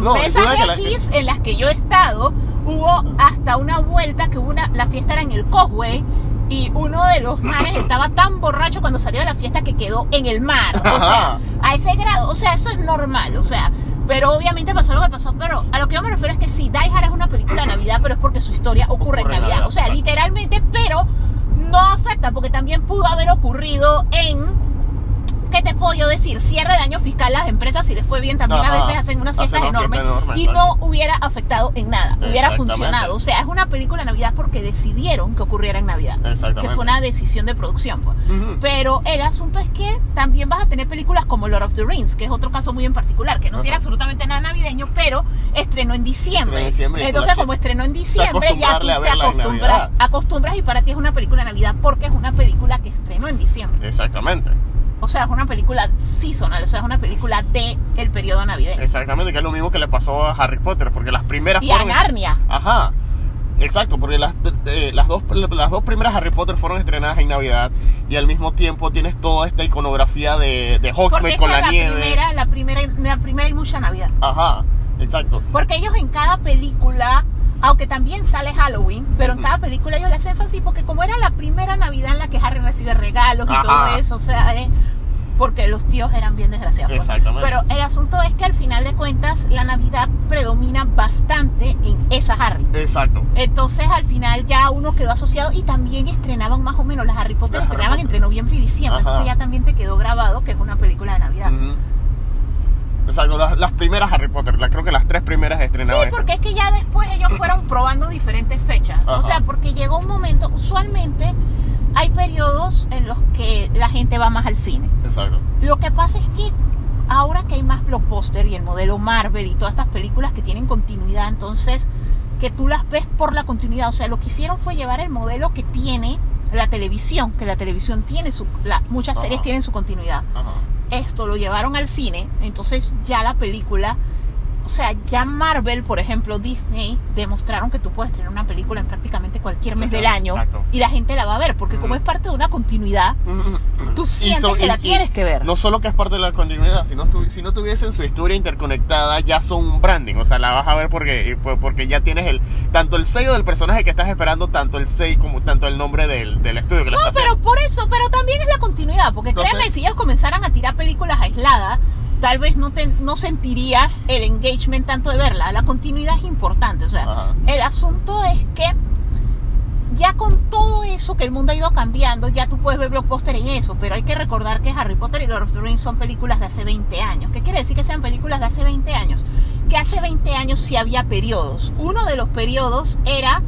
No, empresas la- X en las que yo he estado, hubo hasta una vuelta que hubo una, la fiesta era en el Causeway. Y uno de los manes estaba tan borracho cuando salió de la fiesta que quedó en el mar. O sea, a ese grado. O sea, eso es normal. O sea, pero obviamente pasó lo que pasó. Pero a lo que yo me refiero es que sí, Die Hard es una película de Navidad, pero es porque su historia ocurre, en Ocurre en Navidad. Navidad, O sea, literalmente, pero no afecta porque también pudo haber ocurrido en. ¿Qué te puedo yo decir? Cierre de año fiscal las empresas, si les fue bien, también a veces hacen unas Hacen fiestas una enormes fiesta enorme, y no hubiera afectado en nada, hubiera funcionado. O sea, es una película de Navidad porque decidieron que ocurriera en Navidad. Exactamente. Que fue una decisión de producción, pues. Pero el asunto es que también vas a tener películas como Lord of the Rings, que es otro caso muy en particular, que no tiene absolutamente nada navideño, pero estrenó en diciembre. En Entonces, como estrenó en diciembre, ya tú te acostumbras, acostumbras y para ti es una película de Navidad porque es una película que estrenó en diciembre. Exactamente. O sea, es una película seasonal, o sea, es una película de el periodo navideño. Exactamente, que es lo mismo que le pasó a Harry Potter, porque las primeras Y a fueron. Narnia. Ajá. Exacto, porque las, eh, las, dos, las dos primeras Harry Potter fueron estrenadas en Navidad y al mismo tiempo tienes toda esta iconografía de, de Hogsmeade con la nieve. primera, la primera, la primera hay mucha Navidad. Ajá, exacto. Porque ellos en cada película, aunque también sale Halloween, pero en cada película ellos le hacen énfasis porque como era la primera Navidad en la que Harry recibe regalos y Ajá. todo eso, o sea, es porque los tíos eran bien desgraciados. Exactamente. Pero el asunto es que al final de cuentas la Navidad predomina bastante en esa Harry. Exacto. Entonces al final ya uno quedó asociado y también estrenaban más o menos las Harry Potter, estrenaban entre noviembre y diciembre. Ajá. Entonces ya también te quedó grabado que es una película de Navidad. Exacto, las, las primeras Harry Potter, la, creo que las tres primeras Sí, estrenaban. porque es que ya después ellos fueron probando diferentes fechas. Ajá. O sea, porque llegó un momento, usualmente hay periodos en los que la gente va más al cine. Exacto. Lo que pasa es que ahora que hay más blockbuster y el modelo Marvel y todas estas películas que tienen continuidad, entonces que tú las ves por la continuidad. O sea, lo que hicieron fue llevar el modelo que tiene la televisión, que la televisión tiene su, la- muchas Ajá. series tienen su continuidad Ajá. Esto lo llevaron al cine, entonces ya la película, o sea, ya Marvel, por ejemplo, Disney, demostraron que tú puedes tener una película en prácticamente cualquier mes del año Exacto. y la gente la va a ver, porque como Ujú. es parte de una continuidad, tú sientes so- que y- la tienes que ver. No solo que es parte de la continuidad, si no, estu- si no tuviesen su historia interconectada, ya son un branding. O sea, la vas a ver porque, porque ya tienes el tanto el sello del personaje que estás esperando, tanto el sello como tanto el nombre del, del estudio que lo No, está pero haciendo. por eso, pero también es la continuidad, porque Entonces- créeme, si ellos comenzaran a tirar películas aisladas, tal vez no, te, no sentirías el engagement tanto de verla. La continuidad es importante, o sea, Ajá. el asunto es que ya con todo eso que el mundo ha ido cambiando, ya tú puedes ver blockbuster en eso, pero hay que recordar que Harry Potter y Lord of the Rings son películas de hace 20 años. ¿Qué quiere decir que sean películas de hace 20 años? Que hace 20 años sí había periodos. Uno de los periodos era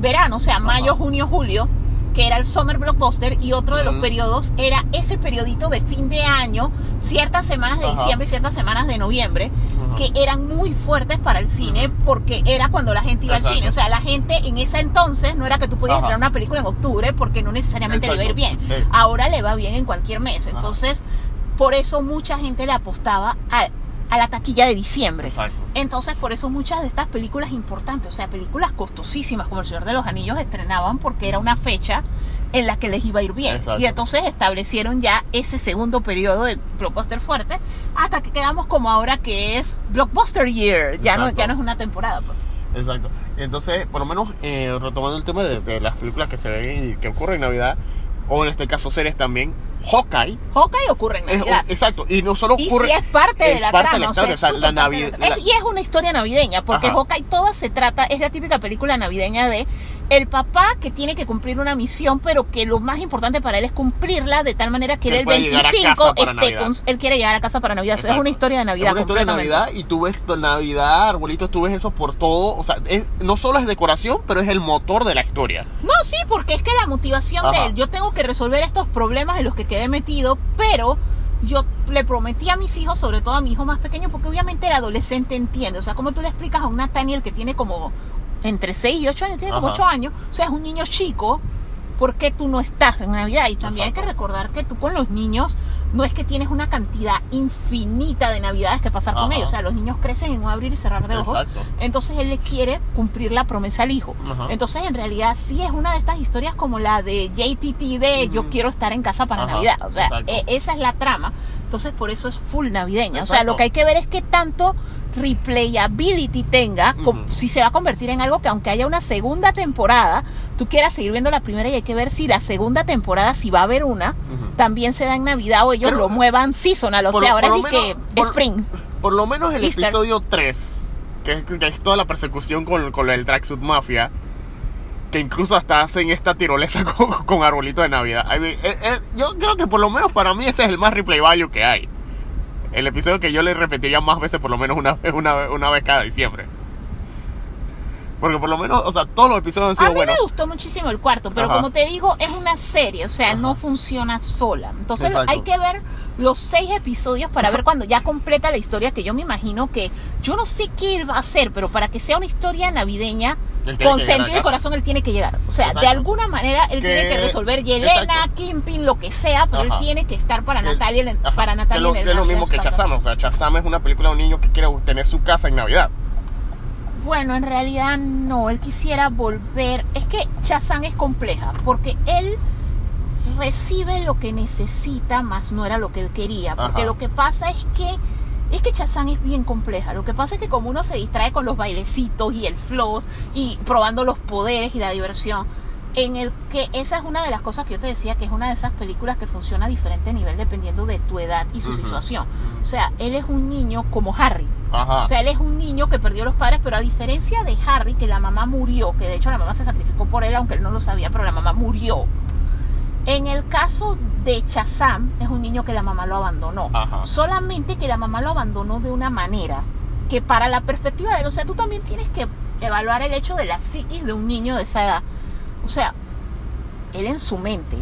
verano, o sea, mayo, Ajá. junio, julio, que era el summer blockbuster, y otro de los periodos era ese periodito de fin de año, ciertas semanas de Ajá. diciembre y ciertas semanas de noviembre, que eran muy fuertes para el cine porque era cuando la gente iba Exacto. al cine. O sea, la gente en ese entonces no era que tú podías Ajá. estrenar una película en octubre porque no necesariamente le iba a ir bien. Ahora le va bien en cualquier mes. Entonces, por eso mucha gente le apostaba a, a la taquilla de diciembre. Exacto. Entonces, por eso muchas de estas películas importantes, o sea, películas costosísimas como El Señor de los Anillos, estrenaban porque era una fecha en la que les iba a ir bien. Exacto. Y entonces establecieron ya ese segundo periodo de blockbuster fuerte hasta que quedamos como ahora que es blockbuster year. Ya no, Exacto. ya no es una temporada, pues. Exacto. Entonces, por lo menos, eh, retomando el tema de, de las películas que se ven y que ocurren en Navidad, o en este caso series también, Hawkeye. Hawkeye ocurre en es- Navidad. exacto, y no solo Y ocurre. sí es parte de es la parte trama, de sea, historia, es o sea, súper la de Navidad. la. Es- y es una historia navideña, porque Ajá. Hawkeye toda se trata, es la típica película navideña de el papá que tiene que cumplir una misión, pero que lo más importante para él es cumplirla de tal manera que él el pueda llegar a 25 casa para esté Navidad. con, él quiere llegar a casa para Navidad. Es una historia de Navidad. Es una historia de. Navidad y tú ves Navidad, arbolitos, tú ves eso por todo. O sea, es, no solo es decoración, pero es el motor de la historia. No, sí, porque es que la motivación de él, yo tengo que resolver estos problemas en los que quedé metido, pero yo le prometí a mis hijos, sobre todo a mi hijo más pequeño, porque obviamente el adolescente entiende. O sea, como tú le explicas a un Nathaniel que tiene como entre 6 y 8 años, tiene como Ajá. 8 años, o sea, es un niño chico, ¿por qué tú no estás en Navidad? Y también hay que recordar que tú con los niños no es que tienes una cantidad infinita de Navidades que pasar con ellos. O sea, los niños crecen en un abrir y cerrar de ojos. Exacto. Entonces él le quiere cumplir la promesa al hijo. Ajá. Entonces en realidad sí es una de estas historias como la de JTT de yo Ujú. quiero estar en casa para Navidad. O sea, exacto. e- esa es la trama. Entonces por eso es full navideña. O sea, lo que hay que ver es qué tanto replayability tenga, si se va a convertir en algo que aunque haya una segunda temporada, tú quieras seguir viendo la primera y hay que ver si la segunda temporada, si va a haber una, también se da en Navidad o ellos Pero- lo muevan seasonal. O por- sea, ahora es que por- spring. Por lo menos el Easter. episodio 3, que es, que es toda la persecución con, con el Tracksuit Mafia, que incluso hasta hacen esta tirolesa con, con arbolito de Navidad. I mean, eh, eh, yo creo que por lo menos para mí ese es el más replay value que hay. El episodio que yo le repetiría más veces, por lo menos una vez, una, una vez cada diciembre. Porque por lo menos, o sea, todos los episodios han A sido mí buenos. me gustó muchísimo el cuarto, pero Ajá. como te digo, es una serie, o sea, Ajá. no funciona sola. Entonces Exacto. hay que ver los seis episodios para ver cuando ya completa la historia, que yo me imagino que, yo no sé qué él va a hacer, pero para que sea una historia navideña, con que a sentido de corazón, él tiene que llegar. O sea, de alguna manera él Que- tiene que resolver Yelena. Kimpin, lo que sea, pero Ajá. él tiene que estar para Que- Natalia, para que Natalia lo, en el que es lo mismo que. Chazam. O sea, Chazam es una película de un niño que quiere tener su casa en Navidad. Bueno, en realidad no, él quisiera volver. Es que Chazán es compleja, porque él recibe lo que necesita, más no era lo que él quería. Porque Ajá. lo que pasa es que es que Chazán es bien compleja. Lo que pasa es que como uno se distrae con los bailecitos y el flows y probando los poderes y la diversión, en el que esa es una de las cosas que yo te decía que es una de esas películas que funciona a diferente nivel dependiendo de tu edad y su situación. O sea, él es un niño como Harry. Ajá. O sea, él es un niño que perdió los padres, pero a diferencia de Harry, que la mamá murió, que de hecho la mamá se sacrificó por él, aunque él no lo sabía, pero la mamá murió. En el caso de Chazam, es un niño que la mamá lo abandonó. Ajá. Solamente que la mamá lo abandonó de una manera que para la perspectiva de él, o sea, tú también tienes que evaluar el hecho de la psiquis de un niño de esa edad. O sea, él en su mente,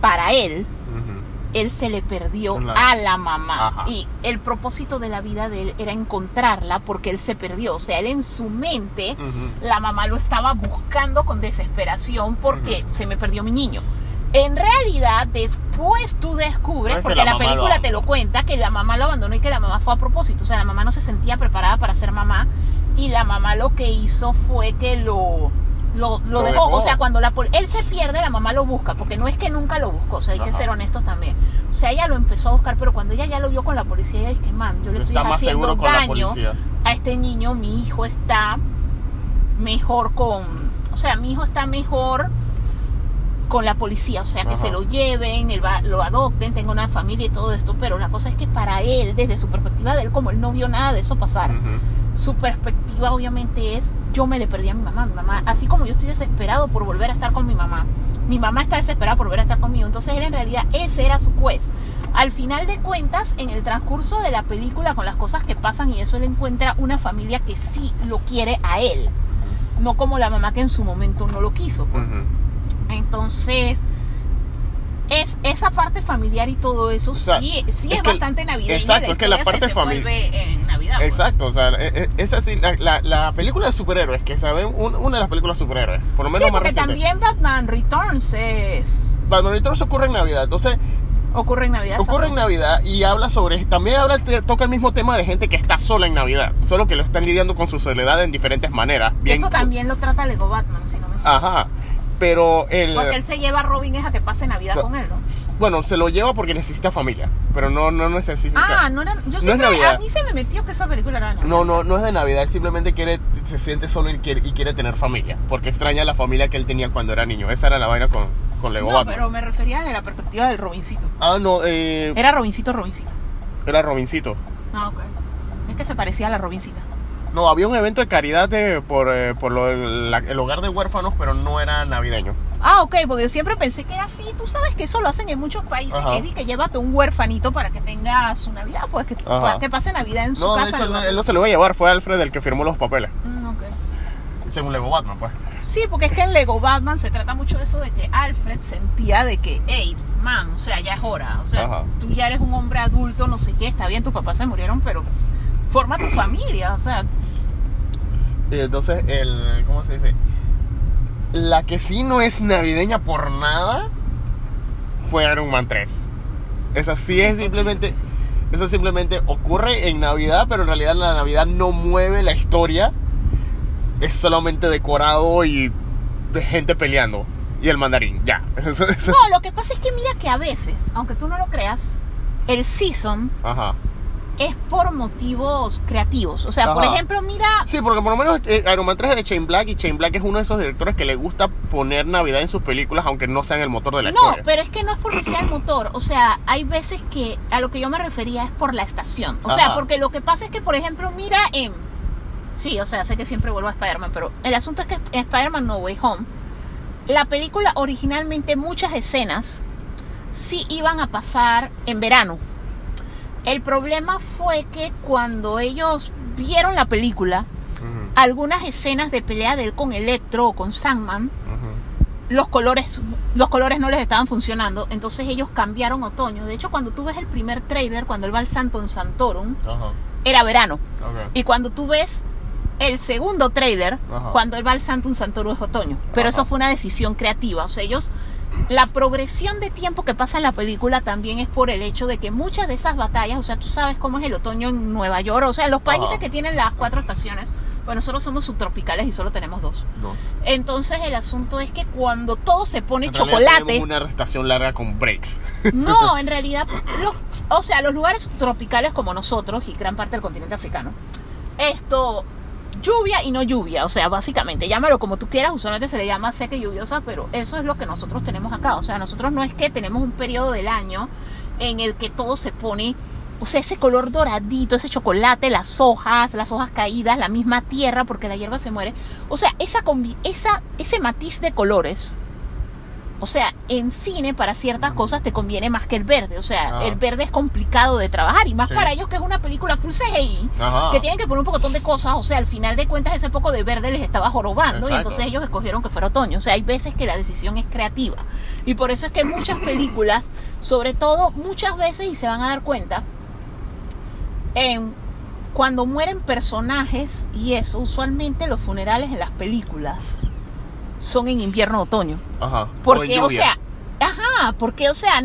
para él, él se le perdió La- a la mamá. Ajá. Y el propósito de la vida de él era encontrarla porque él se perdió. O sea, él en su mente, la mamá lo estaba buscando con desesperación porque se me perdió mi niño. En realidad, después tú descubres, No porque la la, lo película te lo cuenta, que la mamá lo abandonó y que la mamá fue a propósito. O sea, la mamá no se sentía preparada para ser mamá. Y la mamá lo que hizo fue que lo, lo, lo Lo dejó. dejó. O sea, cuando la, él se pierde, la mamá lo busca, porque no es que nunca lo buscó, o sea, hay que ser honestos también. O sea, ella lo empezó a buscar, pero cuando ella ya lo vio con la policía, ella dice que, man, yo le estoy haciendo daño a este niño, mi hijo está mejor con, o sea, mi hijo está mejor con la policía, o sea, que Ajá. se lo lleven, él va- lo adopten, tenga una familia y todo esto, pero la cosa es que para él, desde su perspectiva de él, como él no vio nada de eso pasar. Su perspectiva obviamente es yo me le perdí a mi mamá, mi mamá, así como yo estoy desesperado por volver a estar con mi mamá, mi mamá está desesperada por volver a estar conmigo, entonces él en realidad ese era su quest. Al final de cuentas, en el transcurso de la película, con las cosas que pasan y eso, él encuentra una familia que sí lo quiere a él, no como la mamá que en su momento no lo quiso. pues. Entonces, es esa parte familiar y todo eso sea, sí, sí es, es que- bastante navideña. exacto, es que la parte se famili- desenvuelve en Navidad. pues. Exacto, o sea, e- e- es así, la, la, la película de superhéroes, que saben, un- una de las películas de superhéroes, por lo menos Sí, más porque reciente. también Batman Returns es Batman Returns ocurre en Navidad, entonces ocurre en Navidad. ocurre en. Navidad y habla sobre, también habla, toca el mismo tema de gente que está sola en Navidad, solo que lo están lidiando con su soledad en diferentes maneras. Bien, Eso también lo trata Lego Batman, si no me equivoco. Ajá, pero el... Porque él se lleva a Robin es a que pase Navidad con él, ¿no? Bueno, se lo lleva porque necesita familia, pero no, no necesita... Ah, no era. Yo es siempre, Navidad. a mí se me metió que esa película era de Navidad. No, no, no es de Navidad, él simplemente quiere, se siente solo y quiere, y quiere tener familia, porque extraña la familia que él tenía cuando era niño. Esa era la vaina con, con Lego No, Batman. pero me refería desde la perspectiva del Robincito. Ah, no, eh, Era Robincito, Robincito. era Robincito. Ah, ok. Es que se parecía a la Robincita. No, había un evento de caridad de- por, eh, por lo la- el hogar de huérfanos, pero no era navideño. Ah, ok, porque yo siempre pensé que era así. Tú sabes que eso lo hacen en muchos países, Ajá. que es de que llévate un huerfanito para que tenga su Navidad, pues que, para que pase Navidad en su No, de casa. hecho, ¿no? él, él no se lo iba a llevar, fue Alfred el que firmó los papeles. Mm, ok. Según Lego Batman, pues. Sí, porque es que en Lego Batman se trata mucho de eso de que Alfred sentía de que, hey, man, o sea, ya es hora. O sea, Ajá. tú ya eres un hombre adulto, no sé qué, está bien, tus papás se murieron, pero forma tu familia, o sea, Y entonces, el. ¿Cómo se dice? La que sí no es navideña por nada fue Iron Man 3. Esa sí es simplemente. Eso simplemente ocurre en Navidad, pero en realidad la Navidad no mueve la historia. Es solamente decorado y de gente peleando. Y el mandarín, ya. No, lo que pasa es que mira que a veces, aunque tú no lo creas, el season Ajá. Es por motivos creativos. O sea, por ejemplo, mira, Sí, porque por lo menos eh, Iron Man 3 es de Shane Black y Shane Black es uno de esos directores que le gusta poner Navidad en sus películas, aunque no sean el motor de la no, historia. pero es que no es porque sea el motor. O sea, hay veces que a lo que yo me refería es por la estación. O sea, porque lo que pasa es que, por ejemplo, mira en... Sí, o sea, sé que siempre vuelvo a Spider-Man, pero el asunto es que en Spider-Man No Way Home, la película originalmente muchas escenas sí iban a pasar en verano. El problema fue que cuando ellos vieron la película, algunas escenas de pelea de él con Electro o con Sandman, los colores, los colores no les estaban funcionando, entonces ellos cambiaron otoño. De hecho, cuando tú ves el primer trailer, cuando él va al Santon Santorum, era verano. Y cuando tú ves el segundo trailer, cuando él va al Santum Santorum es otoño. Pero eso fue una decisión creativa. O sea, ellos, la progresión de tiempo que pasa en la película también es por el hecho de que muchas de esas batallas, o sea, tú sabes cómo es el otoño en Nueva York, o sea, los países Ajá. que tienen las cuatro estaciones, pues nosotros somos subtropicales y solo tenemos dos. Dos. Entonces el asunto es que cuando todo se pone En chocolate, una estación larga con breaks. no, en realidad, los, o sea, los lugares subtropicales como nosotros y gran parte del continente africano, esto, lluvia y no lluvia, o sea, básicamente, llámalo como tú quieras, usualmente se le llama seca y lluviosa, pero eso es lo que nosotros tenemos acá, o sea, nosotros no es que tenemos un periodo del año en el que todo se pone, o sea, ese color doradito, ese chocolate, las hojas, las hojas caídas, la misma tierra, porque la hierba se muere, o sea, esa, esa ese matiz de colores. O sea, en cine para ciertas cosas te conviene más que el verde. O sea, Ajá. el verde es complicado de trabajar y más Sí. para ellos que es una película full CGI Ajá. que tienen que poner un pocotón de cosas, o sea, al final de cuentas ese poco de verde les estaba jorobando y entonces ellos escogieron que fuera otoño. O sea, hay veces que la decisión es creativa. Y por eso es que muchas películas, sobre todo muchas veces, y se van a dar cuenta, en, cuando mueren personajes y eso, usualmente los funerales en las películas son en invierno otoño. Ajá. Porque, o lluvia. sea, ajá, porque, o sea,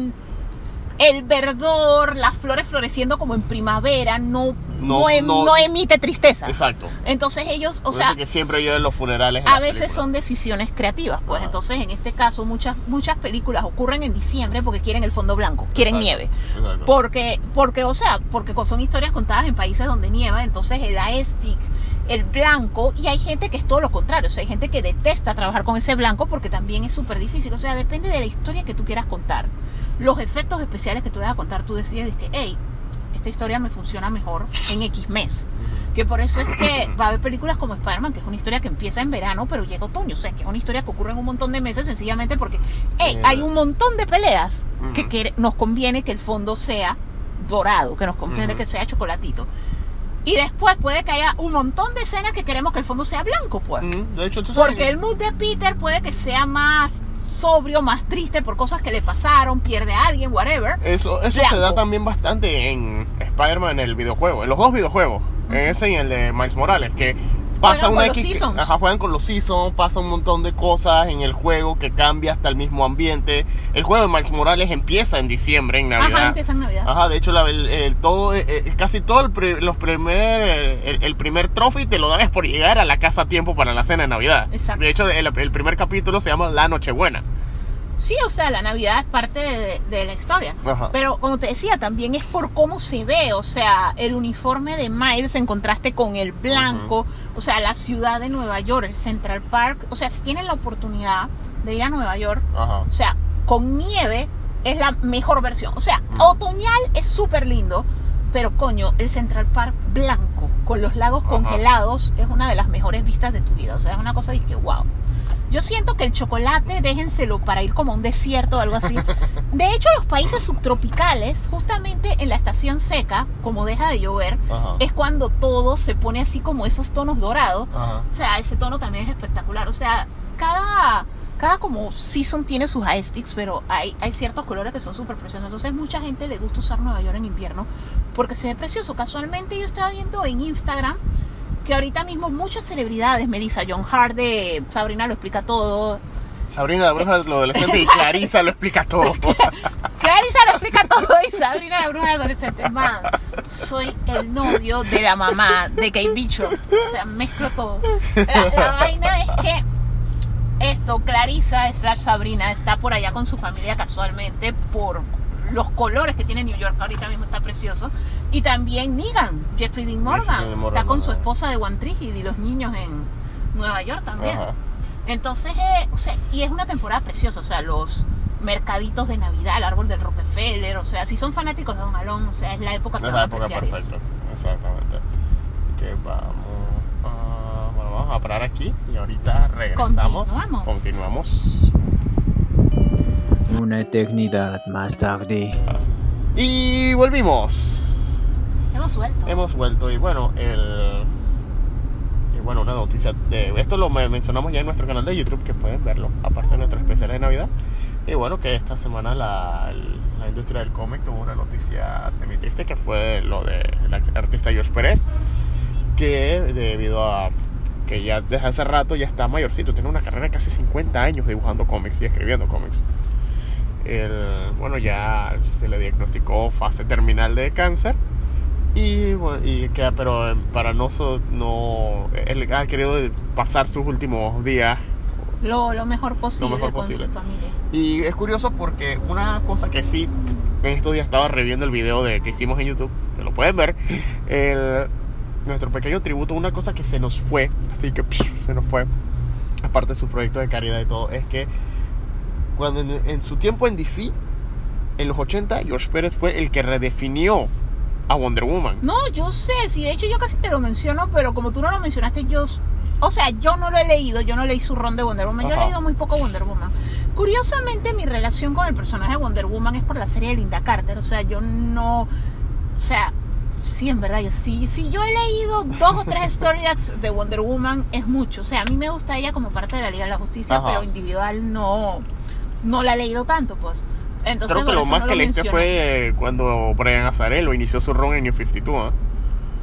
el verdor, las flores floreciendo como en primavera, no, no, No- em- no- no emite tristeza. Exacto. Entonces ellos, o Por sea, eso que siempre llevan los funerales. en a veces películas. son decisiones creativas, pues Ajá. entonces en este caso muchas muchas películas ocurren en diciembre porque quieren el fondo blanco, quieren Exacto, nieve. exacto. Porque, porque, o sea, porque son historias contadas en países donde nieva, entonces el aestic, el blanco, y hay gente que es todo lo contrario, o sea, hay gente que detesta trabajar con ese blanco porque también es súper difícil, o sea, depende de la historia que tú quieras contar. Los efectos especiales que tú vas a contar, tú decides que, hey, esta historia me funciona mejor en X mes. Que por eso es que va a haber películas como Spider-Man, que es una historia que empieza en verano, pero llega otoño. O sea, que es una historia que ocurre en un montón de meses, sencillamente porque, hey, Eh. hay un montón de peleas que, nos conviene que el fondo sea dorado, que nos conviene que sea chocolatito. Y después puede que haya un montón de escenas que queremos que el fondo sea blanco, pues. Mm, De hecho, tú sabes. Porque el mood de Peter puede que sea más sobrio, más triste por cosas que le pasaron, pierde a alguien, whatever. Eso, eso Blanco. se da también bastante en Spider-Man en el videojuego, en los dos videojuegos, en ese y en el de Miles Morales, que pasa una X, ajá, juegan con los seasons, pasa un montón de cosas en el juego que cambia hasta el mismo ambiente. El juego de Miles Morales empieza en diciembre, en Navidad. Ajá, empieza en Navidad. Ajá, de hecho, la- el, el todo, eh, eh, casi todo el, los primer, eh, el, primer trophy te lo dan es por llegar a la casa a tiempo para la cena de Navidad. Exacto. De hecho, el, el primer capítulo se llama La Nochebuena. Sí, o sea, la Navidad es parte de, de la historia. Ajá. Pero como te decía, también es por cómo se ve, o sea, el uniforme de Miles en contraste con el blanco, o sea, la ciudad de Nueva York, el Central Park, o sea, si tienen la oportunidad de ir a Nueva York, Ajá. o sea, con nieve es la mejor versión. O sea, otoñal es súper lindo, pero coño, el Central Park blanco con los lagos Ajá. congelados es una de las mejores vistas de tu vida. O sea, es una cosa de que wow. Yo siento que el chocolate déjenselo para ir como a un desierto o algo así. De hecho, los países subtropicales, justamente en la estación seca, como deja de llover, Ajá. es cuando todo se pone así como esos tonos dorados. Ajá. O sea, ese tono también es espectacular. O sea, cada, cada como season tiene sus aesthetics, pero hay, hay ciertos colores que son súper preciosos. Entonces, mucha gente le gusta usar Nueva York en invierno porque se ve precioso. Casualmente, yo estaba viendo en Instagram que ahorita mismo muchas celebridades, Melissa John Hart de Sabrina lo explica todo, Sabrina la bruja lo adolescente y Clarisa lo explica todo. Clarisa lo explica todo y Sabrina la bruja adolescente. Man, soy el novio de la mamá de Kate Bishop. O sea, mezclo todo. La, la vaina es que esto, Clarisa slash Sabrina está por allá con su familia casualmente por los colores que tiene New York. Ahorita mismo está precioso. Y también Negan, Jeffrey Dean Morgan, Jeffrey Morgan, está con su esposa de One Hill y los niños en Nueva York también. Ajá. Entonces, eh, o sea, y es una temporada preciosa, o sea, los mercaditos de Navidad, el árbol del Rockefeller, o sea, si son fanáticos de Don Alón, o sea, es la época que Es van la a época perfecta. Exactamente. Que vamos a, bueno, vamos a parar aquí y ahorita regresamos. Continuamos. Continuamos. Una eternidad más tarde. Y volvimos. Hemos vuelto. Hemos vuelto y bueno, el y bueno, una noticia de esto lo me- mencionamos ya en nuestro canal de YouTube que pueden verlo, aparte de nuestro especial de Navidad. Y bueno, que esta semana la, la industria del cómic tuvo una noticia semi triste que fue lo de el artista George Pérez, que debido a que ya desde hace rato ya está mayorcito, tiene una carrera de casi 50 años dibujando cómics y escribiendo cómics. El, bueno, ya se le diagnosticó fase terminal de cáncer y, bueno, y que, pero eh, para no, so- no él ha querido pasar sus últimos días Lo, lo mejor posible mejor con posible. su familia. y es curioso porque una cosa que sí en estos días estaba reviendo el video de que hicimos en YouTube que lo pueden ver el- nuestro pequeño tributo una cosa que se nos fue así que psh, se nos fue aparte de su proyecto de caridad y todo es que cuando en, en su tiempo en DC en los 80 George Pérez fue el que redefinió a Wonder Woman No, yo sé, sí, de hecho yo casi te lo menciono, pero como tú no lo mencionaste, yo, o sea, yo no lo he leído, yo no leí su ron de Wonder Woman, yo he Ajá. leído muy poco Wonder Woman. Curiosamente, mi relación con el personaje de Wonder Woman es por la serie de Linda Carter, o sea, yo no, o sea, sí, en verdad, yo sí, si yo he leído dos o tres stories de Wonder Woman, es mucho, o sea, a mí me gusta ella como parte de la Liga de la Justicia, Ajá. pero individual no, no la he leído tanto, pues. Entonces, Creo que lo más no que leíste fue eh, cuando Brian Azarello inició su run en New 52 ¿ah?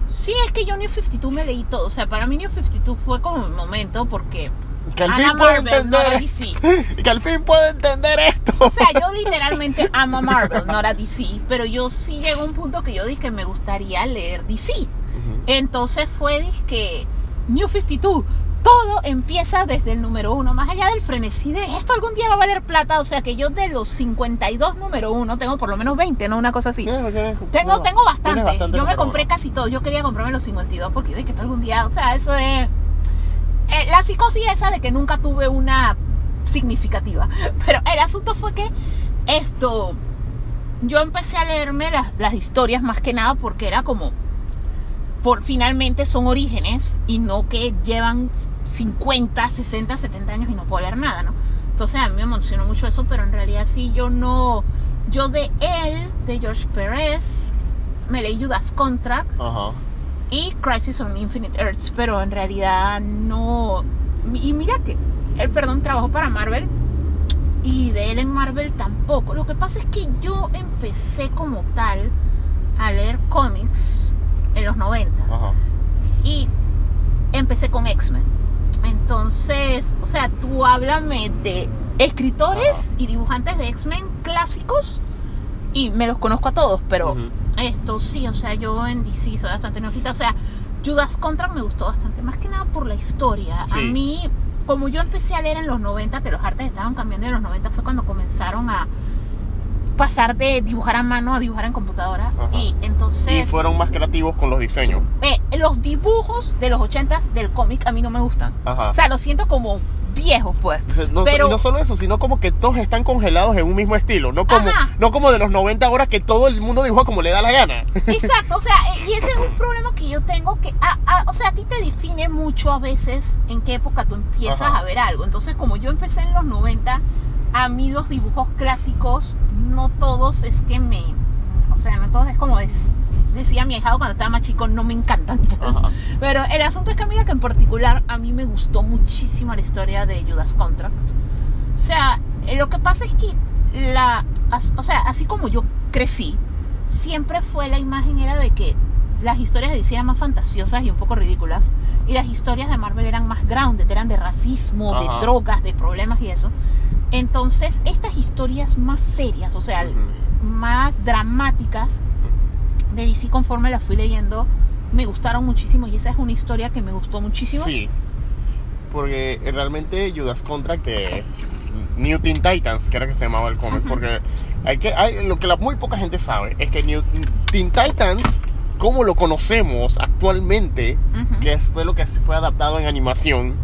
Sí, es que yo New 52 me leí todo. O sea, para mí New 52 fue como un momento porque. Que al Ana fin puede Marvel, no era entender DC. que al fin puede entender esto O sea, yo literalmente amo a Marvel, no era DC. Pero yo sí llegó a un punto que yo dije que me gustaría leer DC. Entonces fue que New 52. Todo empieza desde el número uno, más allá del frenesí de esto algún día va a valer plata. O sea que yo de los 52 número uno tengo por lo menos 20, ¿no? Una cosa así. Tienes- tienes- Tengo, tengo bastante. Yo me compré uno. casi todo. Yo quería comprarme los 52 porque dije que esto algún día, o sea, eso es eh, la psicosis esa de que nunca tuve una significativa. Pero el asunto fue que esto, yo empecé a leerme las, las historias más que nada porque era como, por finalmente son orígenes y no que llevan 50, 60, 70 años y no puedo leer nada, ¿no? Entonces a mí me emocionó mucho eso, pero en realidad sí, yo no, yo de él, de George Perez, me leí Judas Contract y Crisis on Infinite Earths, pero en realidad no. Y mira que él, perdón, trabajó para Marvel y de él en Marvel tampoco. Lo que pasa es que yo empecé como tal a leer cómics en los 90 Ajá. y empecé con X-Men. Entonces, o sea, tú háblame de escritores y dibujantes de X-Men clásicos y me los conozco a todos, pero esto sí, o sea, yo en DC soy bastante neófita, o sea, Judas Contract me gustó bastante, más que nada por la historia. Sí. A mí, como yo empecé a leer en los 90, que los artes estaban cambiando en los 90, fue cuando comenzaron a pasar de dibujar a mano a dibujar en computadora. Ajá. Y entonces... Y fueron más creativos con los diseños. Eh, los dibujos de los 80 del cómic a mí no me gustan. Ajá. O sea, lo siento como viejos, pues. No, Pero- no solo eso, sino como que todos están congelados en un mismo estilo. No como, Ajá. no como de los 90 horas que todo el mundo dibuja como le da la gana. Exacto, o sea, y ese es un problema que yo tengo que, a- a- o sea, a ti te define mucho a veces en qué época tú empiezas Ajá. a ver algo. Entonces, como yo empecé en los 90, a mí los dibujos clásicos, no todos es que me, o sea, no todos es como es, decía mi hijado cuando estaba más chico, no me encantan. pues. Pero el asunto es que mira que en particular a mí me gustó muchísimo la historia de Judas Contract. O sea, eh, lo que pasa es que la, o sea, así como yo crecí, siempre fue la imagen era de que las historias de DC eran más fantasiosas y un poco ridículas y las historias de Marvel eran más grounded, eran de racismo, Ajá. de drogas, de problemas y eso. Entonces, estas historias más serias, o sea, más dramáticas de DC conforme las fui leyendo, me gustaron muchísimo y esa es una historia que me gustó muchísimo. Sí. Porque realmente Judas Contract de New Teen Titans, que era que se llamaba el cómic, porque hay que, hay, lo que la, muy poca gente sabe es que New Teen Titans, como lo conocemos actualmente, que fue lo que fue adaptado en animación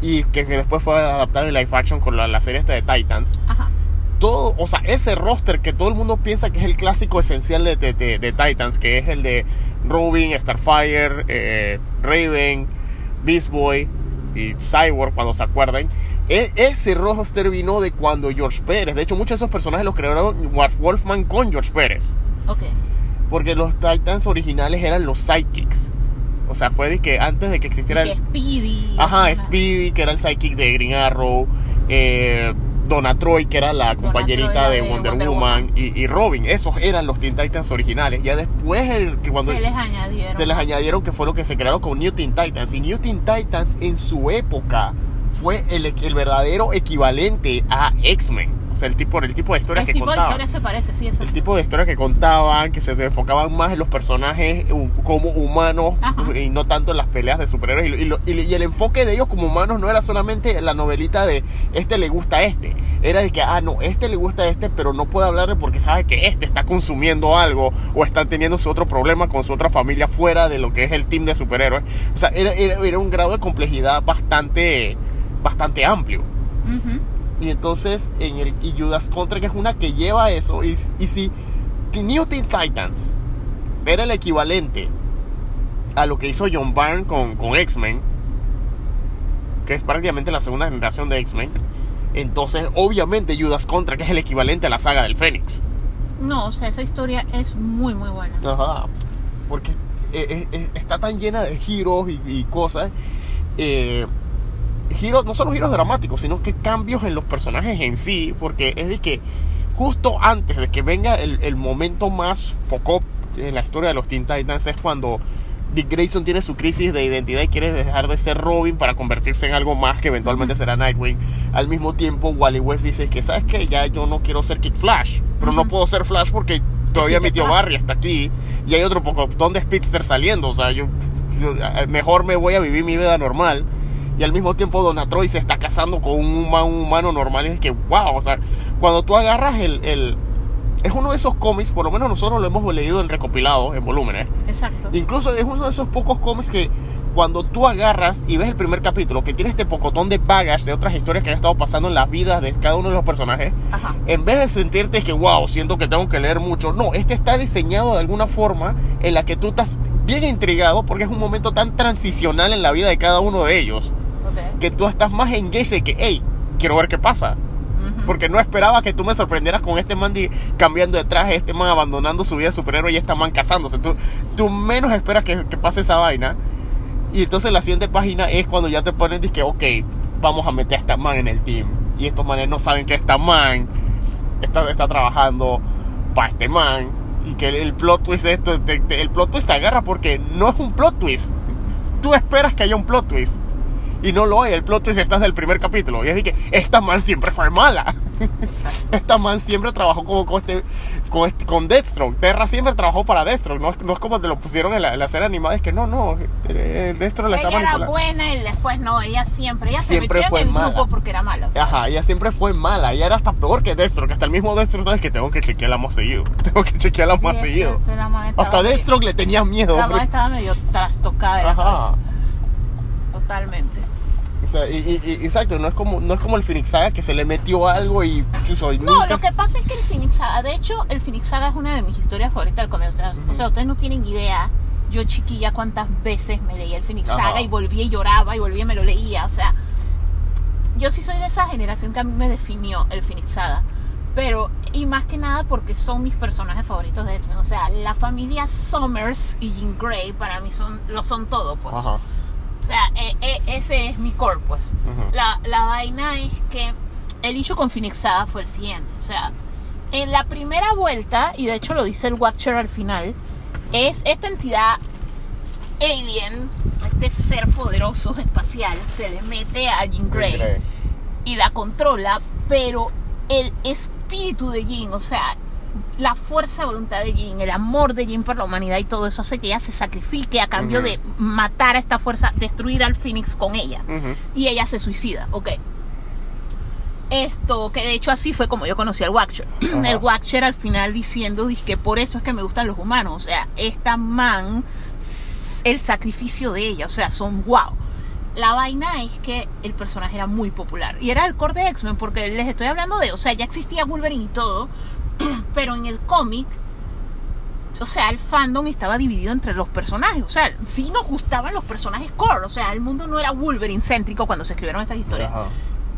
y que, que después fue adaptado en live action con la, la serie esta de Titans, Ajá. todo, o sea, ese roster que todo el mundo piensa que es el clásico esencial de, de- de- de Titans, que es el de Robin, Starfire, eh, Raven, Beast Boy y Cyborg, cuando se acuerdan. E- ese roster vino de cuando George Pérez, de hecho muchos de esos personajes los crearon Wolf- Wolfman con George Pérez, Ok. porque los Titans originales eran los Sidekicks. O sea, fue de que antes de que existiera el, Speedy. Ajá, Speedy, que era el sidekick de Green Arrow. Eh, Donna Troy, que era la compañerita de de Wonder, Wonder Woman. Woman. Y, y Robin. Esos eran los Teen Titans originales. Ya después, el, que cuando se les añadieron. se les añadieron que fue lo que se crearon con New Teen Titans. Y New Teen Titans en su época fue el, el verdadero equivalente a X-Men. Sea, el tipo, el tipo de historias El que tipo de contaban. historia se parece, sí, eso. El tipo de historias que contaban, que se enfocaban más en los personajes como humanos Ajá. y no tanto en las peleas de superhéroes. Y, lo- y lo- y- y el enfoque de ellos como humanos no era solamente la novelita de este le gusta a este. Era de que, ah, no, este le gusta a este, pero no puede hablarle porque sabe que este está consumiendo algo o está teniendo su otro problema con su otra familia fuera de lo que es el team de superhéroes. O sea, era, era, era un grado de complejidad bastante, bastante amplio. Y entonces en el y Judas Contra que es una que lleva eso y, y si New Teen Titans era el equivalente a lo que hizo John Byrne con, con X-Men, que es prácticamente la segunda generación de X-Men, entonces obviamente Judas Contra que es el equivalente a la saga del Fénix. No, o sea, esa historia es muy, muy buena. Ajá. Porque eh, eh, eh, está tan llena de giros y, y cosas. eh, giros, no solo giros dramáticos, sino que cambios en los personajes en sí. Porque es de que justo antes de que venga el, el momento más foco en la historia de los Teen Titans es cuando Dick Grayson tiene su crisis de identidad y quiere dejar de ser Robin para convertirse en algo más que eventualmente será Nightwing. Al mismo tiempo, Wally West dice que, ¿sabes qué? Ya yo no quiero ser Kid Flash, pero no puedo ser Flash porque todavía mi tío Flash. Barry está aquí y hay otro poco de Speedster saliendo. O sea, yo, yo, eh, mejor me voy a vivir mi vida normal. Y al mismo tiempo Donna Troy se está casando con un humano, un humano normal. Y es que, wow, o sea, cuando tú agarras el, el... Es uno de esos cómics, por lo menos nosotros lo hemos leído en recopilado, en volúmenes. Exacto. Incluso es uno de esos pocos cómics que cuando tú agarras y ves el primer capítulo, que tiene este pocotón de baggage de otras historias que han estado pasando en las vidas de cada uno de los personajes, Ajá. en vez de sentirte que, wow, siento que tengo que leer mucho, no, este está diseñado de alguna forma en la que tú estás bien intrigado porque es un momento tan transicional en la vida de cada uno de ellos, Que tú estás más engaged de que, hey, quiero ver qué pasa. Porque no esperaba que tú me sorprendieras con este man cambiando de traje, este man abandonando su vida de superhéroe y este man casándose. Tú, tú menos esperas que, que pase esa vaina. Y entonces la siguiente página es cuando ya te ponen, que ok, vamos a meter a esta man en el team. Y estos manes no saben que esta man está, está trabajando para este man. Y que el, el plot twist esto, te- te- el plot twist te agarra porque no es un plot twist. Tú esperas que haya un plot twist. Y no lo hay, el plot twist está desde el primer capítulo. Y es de que esta man siempre fue mala. Exacto. Esta man siempre trabajó como con este, con este, con Deathstroke. Terra siempre trabajó para Deathstroke. No, es- no es como te lo pusieron en la, en la serie animada. Es que no, no. eh, El Deathstroke la está Ella era manipulando. buena y después no, ella siempre, ella Siempre se fue en el mala. grupo porque era mala. Ajá, ella siempre fue mala. Ella era hasta peor que Deathstroke. Hasta el mismo Deathstroke sabes que tengo que chequearla más seguido. Tengo que chequearla más Sí, seguido. Hasta Deathstroke le tenías miedo. La man estaba medio trastocada de la Ajá. cabeza. Totalmente. sea, y, y- y- exacto, no es como no es como el Phoenix Saga que se le metió algo y No, nunca- lo que pasa es que el Phoenix Saga, de hecho, el Phoenix Saga es una de mis historias favoritas del cómic. O sea, o sea, ustedes no tienen idea, yo chiquilla, cuántas veces me leía el Phoenix Ajá. Saga y volvía y lloraba y volvía y me lo leía. O sea, yo sí soy de esa generación que a mí me definió el Phoenix Saga. Pero, y más que nada porque son mis personajes favoritos de X-Men. O sea, la familia Summers y Jean Grey para mí son, lo son todo, pues. Ajá. O sea, e- e- ese es mi core, pues. Ujú. La, la vaina es que el issue con Phoenix Saga fue el siguiente. O sea, en la primera vuelta, y de hecho lo dice el Watcher al final, es esta entidad alien, este ser poderoso espacial, se le mete a Jean Grey. y la controla, pero el espíritu de Jean, o sea, la fuerza de voluntad de Jean, el amor de Jean por la humanidad y todo eso hace que ella se sacrifique a cambio de matar a esta fuerza, destruir al Phoenix con ella. Y ella se suicida, ok. Esto, que de hecho así fue como yo conocí al Watcher. El Watcher al final diciendo que por eso es que me gustan los humanos. O sea, esta man, el sacrificio de ella, o sea, son wow. La vaina es que el personaje era muy popular. Y era el core de X-Men, porque les estoy hablando de, o sea, ya existía Wolverine y todo, pero en el cómic, o sea, el fandom estaba dividido entre los personajes. O sea, sí nos gustaban los personajes core. O sea, el mundo no era Wolverine céntrico cuando se escribieron estas historias. Ajá.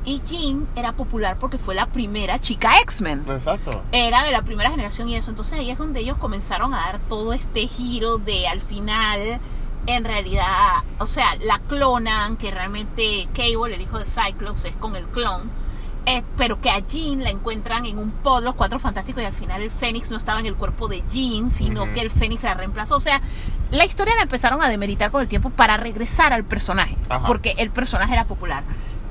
Y Jean era popular porque fue la primera chica X-Men. Exacto. Era de la primera generación y eso. Entonces ahí es donde ellos comenzaron a dar todo este giro de al final, en realidad, o sea, la clonan, que realmente Cable, el hijo de Cyclops, es con el clon. Eh, pero que a Jean la encuentran en un pod, los cuatro fantásticos, y al final el Fénix no estaba en el cuerpo de Jean, sino que el Fénix la reemplazó. O sea, la historia la empezaron a demeritar con el tiempo para regresar al personaje, Ajá. porque el personaje era popular.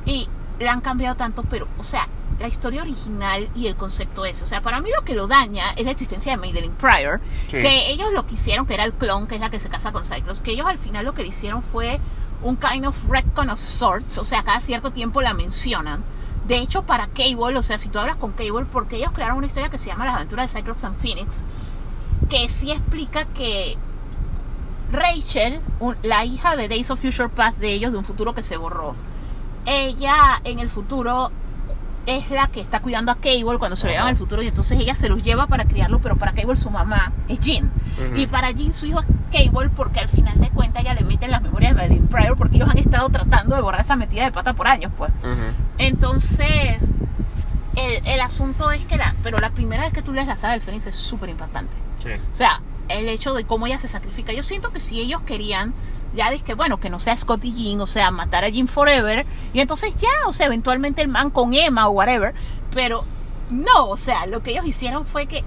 Y la han cambiado tanto, pero, o sea, la historia original y el concepto es, o sea, para mí lo que lo daña es la existencia de Madeline Pryor, Sí. que ellos lo que hicieron, que era el clon, que es la que se casa con Cyclops, que ellos al final lo que le hicieron fue un kind of retcon of sorts, o sea, cada cierto tiempo la mencionan. De hecho, para Cable, o sea, si tú hablas con Cable, porque ellos crearon una historia que se llama Las aventuras de Cyclops and Phoenix, que sí explica que Rachel, la hija de Days of Future Past de ellos, de un futuro que se borró, ella en el futuro es la que está cuidando a Cable cuando se lo llevan al futuro y entonces ella se los lleva para criarlo, pero para Cable su mamá es Jean. Y para Jean su hijo es Cable porque al final de cuentas ella le mete en las memorias de Madeline Pryor porque ellos han estado tratando de borrar esa metida de pata por años, pues. Entonces, el, el asunto es que la, pero la primera vez que tú lees la saga del Fénix es súper impactante. Sí. O sea, el hecho de cómo ella se sacrifica. Yo siento que si ellos querían, ya que bueno, que no sea Scott y Jean, o sea, matar a Jean forever, y entonces ya, o sea, eventualmente el man con Emma o whatever, pero no, o sea, lo que ellos hicieron fue que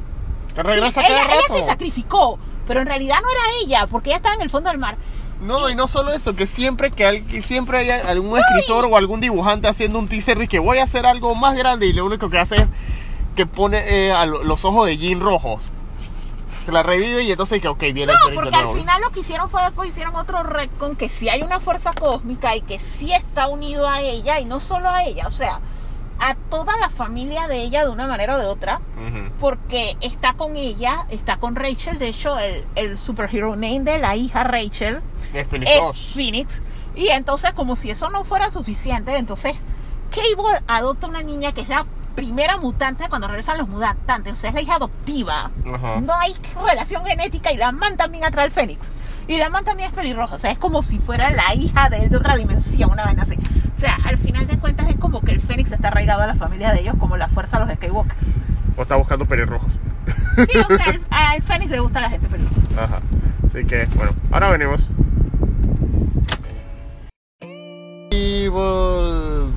Que regresa sí, cada ella, se sacrificó, pero en realidad no era ella, porque ella estaba en el fondo del mar. No, y no solo eso, que siempre que, que siempre hay algún escritor o algún dibujante haciendo un teaser de que voy a hacer algo más grande y lo único que hace es que pone eh, a lo- los ojos de Jean rojos. Que la revive y entonces que ok, viene No, porque al final lo que hicieron fue después hicieron otro retcon que sí hay una fuerza cósmica y que sí está unido a ella y no solo a ella, o sea, a toda la familia de ella de una manera o de otra, porque está con ella, está con Rachel, de hecho el, el superhero name de la hija Rachel Es Fénix es 2. Phoenix, y entonces como si eso no fuera suficiente, entonces Cable adopta una niña que es la primera mutante cuando regresan los mutantes, o sea, es la hija adoptiva. Ajá. No hay relación genética y la man también atrae al Fénix. Y la man también es pelirroja, o sea, es como si fuera la hija de él de otra dimensión, una vaina así. O sea, al final de cuentas es como que el Fénix está arraigado a la familia de ellos como la fuerza de los Skywalker. O está buscando pelirrojos. Sí, o sea, al, al Fénix le gusta a la gente pelirroja. Ajá. Así que, bueno, ahora venimos. Y volvimos.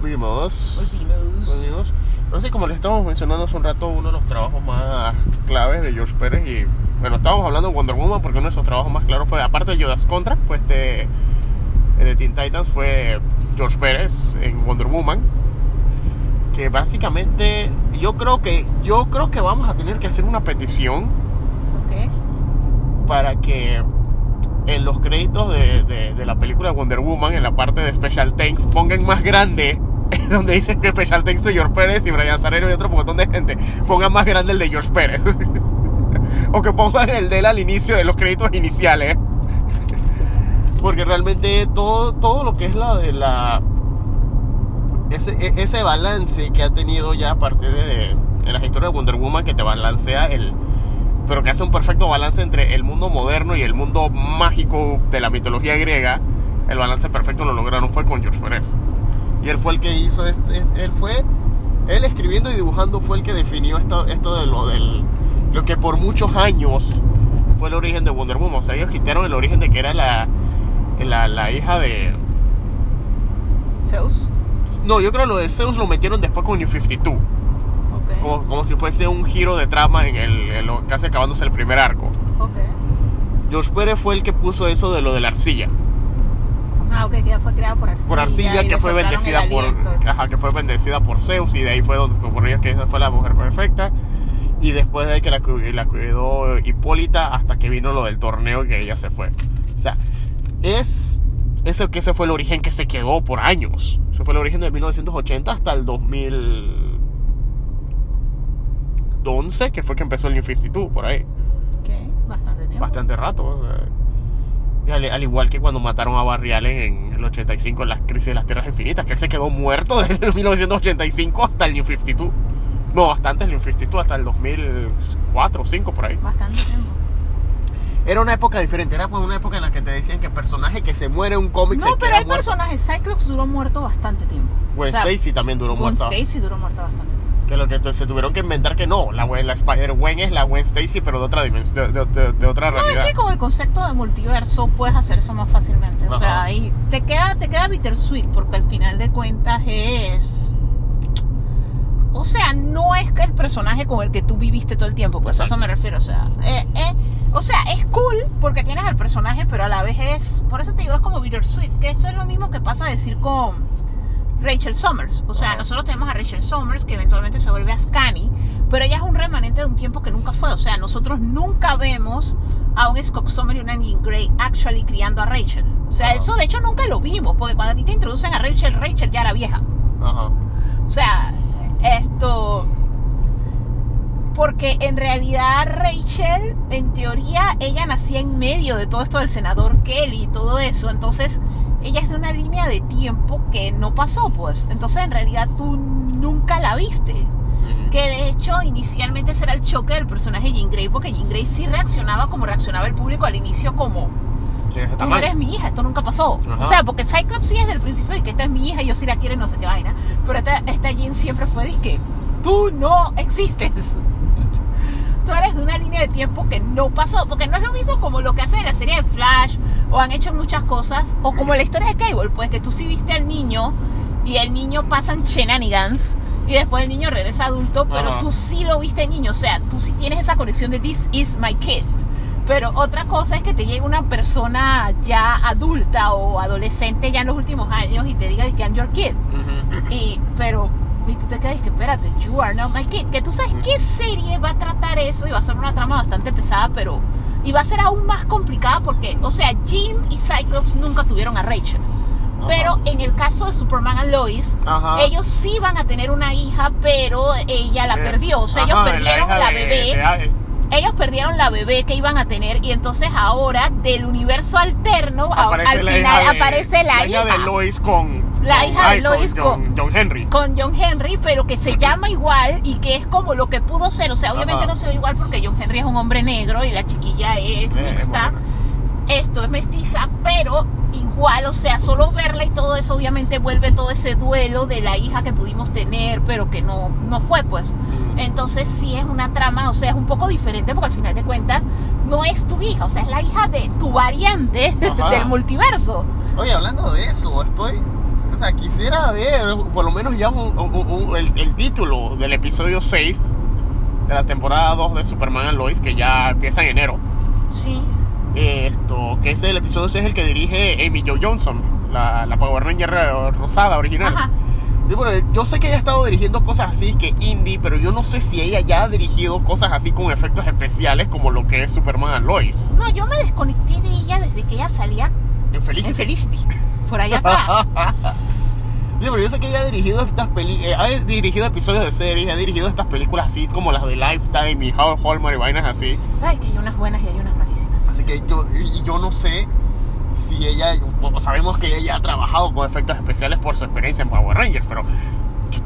Volvimos. Sé, como les estábamos mencionando hace un rato, uno de los trabajos más claves de George Pérez y bueno, estábamos hablando de Wonder Woman porque uno de esos trabajos más claros fue, aparte de Judas Contra, fue este, el de Teen Titans, fue George Pérez en Wonder Woman. Que básicamente yo creo que yo creo que vamos a tener que hacer una petición para que en los créditos de, de- de la película de Wonder Woman, en la parte de Special Thanks, pongan más grande, donde dice que Special Thanks de George Pérez y Brian Sarero y otro montón de gente, pongan más grande el de George Pérez. o que pongan el de él al inicio de los créditos iniciales. Porque realmente todo, todo lo que es la de la ese, e- ese balance que ha tenido ya a partir de, en las historias de Wonder Woman que te balancea el pero que hace un perfecto balance entre el mundo moderno y el mundo mágico de la mitología griega el balance perfecto lo lograron fue con George Pérez y él fue el que hizo este él fue él escribiendo y dibujando fue el que definió esto, esto de lo del lo que por muchos años fue el origen de Wonder Woman o sea ellos quitaron el origen de que era la la, la hija de Zeus. no, yo creo que lo de Zeus lo metieron después con New 52. Ok. Como, como si fuese un giro de trama en el, en lo- casi acabándose el primer arco. Ok. George Pérez fue el que puso eso de lo de la arcilla. Ah, ok, que ya fue creada por arcilla. Por arcilla que fue bendecida por. Ajá, que fue bendecida por Zeus y de ahí fue donde ella que esa fue la mujer perfecta. Y después de ahí que la, la cuidó Hipólita hasta que vino lo del torneo que ella se fue. O sea, es. Ese, que ese fue el origen que se quedó por años. Ese fue el origen de 1980 hasta el 2011, que fue que empezó el New 52, por ahí. Ok, bastante tiempo. Bastante rato. o sea. Al, al igual que cuando mataron a Barry Allen en el 85 en la crisis de las tierras infinitas, que él se quedó muerto desde el 1985 hasta el New 52. No, hasta antes del New 52, hasta el 2004 o 2005 por ahí. Bastante tiempo. Era una época diferente, era pues una época en la que te decían que el personaje que se muere en un cómic se No, pero queda hay muerto. personajes. Cyclops duró muerto bastante tiempo. Gwen O sea, Stacy también duró Gwen muerta. Stacy duró muerta bastante tiempo. Que lo que se tuvieron que inventar que no, la, la Spider-Gwen es la Gwen Stacy, pero de otra dimensión, de, de- de- de otra No, realidad. es que con el concepto de multiverso puedes hacer eso más fácilmente. O sea, ahí te queda, te queda bittersweet porque al final de cuentas es. O sea, no es que el personaje con el que tú viviste todo el tiempo, pues a eso me refiero. O sea, eh, eh, o sea, es cool porque tienes al personaje, pero a la vez es. Por eso te digo, es como bittersweet. Que esto es lo mismo que pasa a decir con Rachel Summers. O sea, nosotros tenemos a Rachel Summers que eventualmente se vuelve a Scanny, pero ella es un remanente de un tiempo que nunca fue. O sea, nosotros nunca vemos a un Scott Summer y una Jean Grey actually criando a Rachel. O sea, eso de hecho nunca lo vimos, porque cuando a ti te introducen a Rachel, Rachel ya era vieja. Ajá. O sea, esto. Porque en realidad Rachel, en teoría, ella nacía en medio de todo esto del senador Kelly y todo eso. Entonces, ella es de una línea de tiempo que no pasó, pues. Entonces, en realidad, tú nunca la viste. Que de hecho, inicialmente ese era el choque del personaje Jean Grey, porque Jean Grey sí reaccionaba como reaccionaba el público al inicio, como Sí, tú no eres mi hija, esto nunca pasó. Ajá. O sea, porque Cyclops sí desde el principio de que esta es mi hija, yo sí la quiero y no sé qué vaina. Pero esta, esta Jean siempre fue de que tú no existes. Tú eres de una línea de tiempo que no pasó. Porque no es lo mismo como lo que hacen en la serie de Flash o han hecho muchas cosas. O como la historia de Cable, pues que tú sí viste al niño y el niño pasan shenanigans. Y después el niño regresa adulto, pero Ajá. tú sí lo viste niño. O sea, tú sí tienes esa conexión de This is my kid. Pero otra cosa es que te llegue una persona ya adulta o adolescente ya en los últimos años y te diga que I'm your kid. Ujú. Y, pero, y tú te quedas que espérate, you are not my kid. Que tú sabes qué serie va a tratar eso y va a ser una trama bastante pesada, pero. Y va a ser aún más complicada porque, o sea, Jim y Cyclops nunca tuvieron a Rachel. Pero en el caso de Superman and Lois, Ajá. ellos sí van a tener una hija, pero ella la Eh, perdió. O sea, ajá, ellos la perdieron hija la, de- bebé de- ellos perdieron la bebé que iban a tener y entonces ahora del universo alterno aparece al la final hija de- aparece la, hija de Lois con La con- hija de ay, Lois con, John Henry con John Henry, pero que se llama igual y que es como lo que pudo ser. O sea, obviamente Ajá. no se ve igual porque John Henry es un hombre negro y la chiquilla es Eh, mixta. bueno. Esto es mestiza, pero igual, o sea, solo verla y todo eso obviamente vuelve todo ese duelo de la hija que pudimos tener, pero que no, no fue, pues. Mm. Entonces sí es una trama, o sea, es un poco diferente porque al final de cuentas no es tu hija, o sea, es la hija de tu variante Ajá. del multiverso. Oye, hablando de eso, estoy. O sea, quisiera ver por lo menos ya un- un- un- el, el título del episodio 6 de la temporada 2 de Superman and Lois, que ya empieza en enero. Sí. Esto, que ese el episodio 6 es el que dirige Amy Jo Johnson, la, la Power Ranger rosada original. Ajá. Yo, bueno, yo sé que ella ha estado dirigiendo cosas así que indie, pero yo no sé si ella ya ha dirigido cosas así con efectos especiales como lo que es Superman and Lois. No, yo me desconecté de ella desde que ella salía En Felicity. en Felicity, por allá atrás. Sí, pero yo sé que ella ha dirigido estas películas, ha dirigido episodios de series, ha dirigido estas películas así como las de Lifetime y How Hallmark y vainas así. Sabes que hay unas buenas y hay unas malísimas. Así que yo, y yo no sé si ella, sabemos que ella ha trabajado con efectos especiales por su experiencia en Power Rangers, pero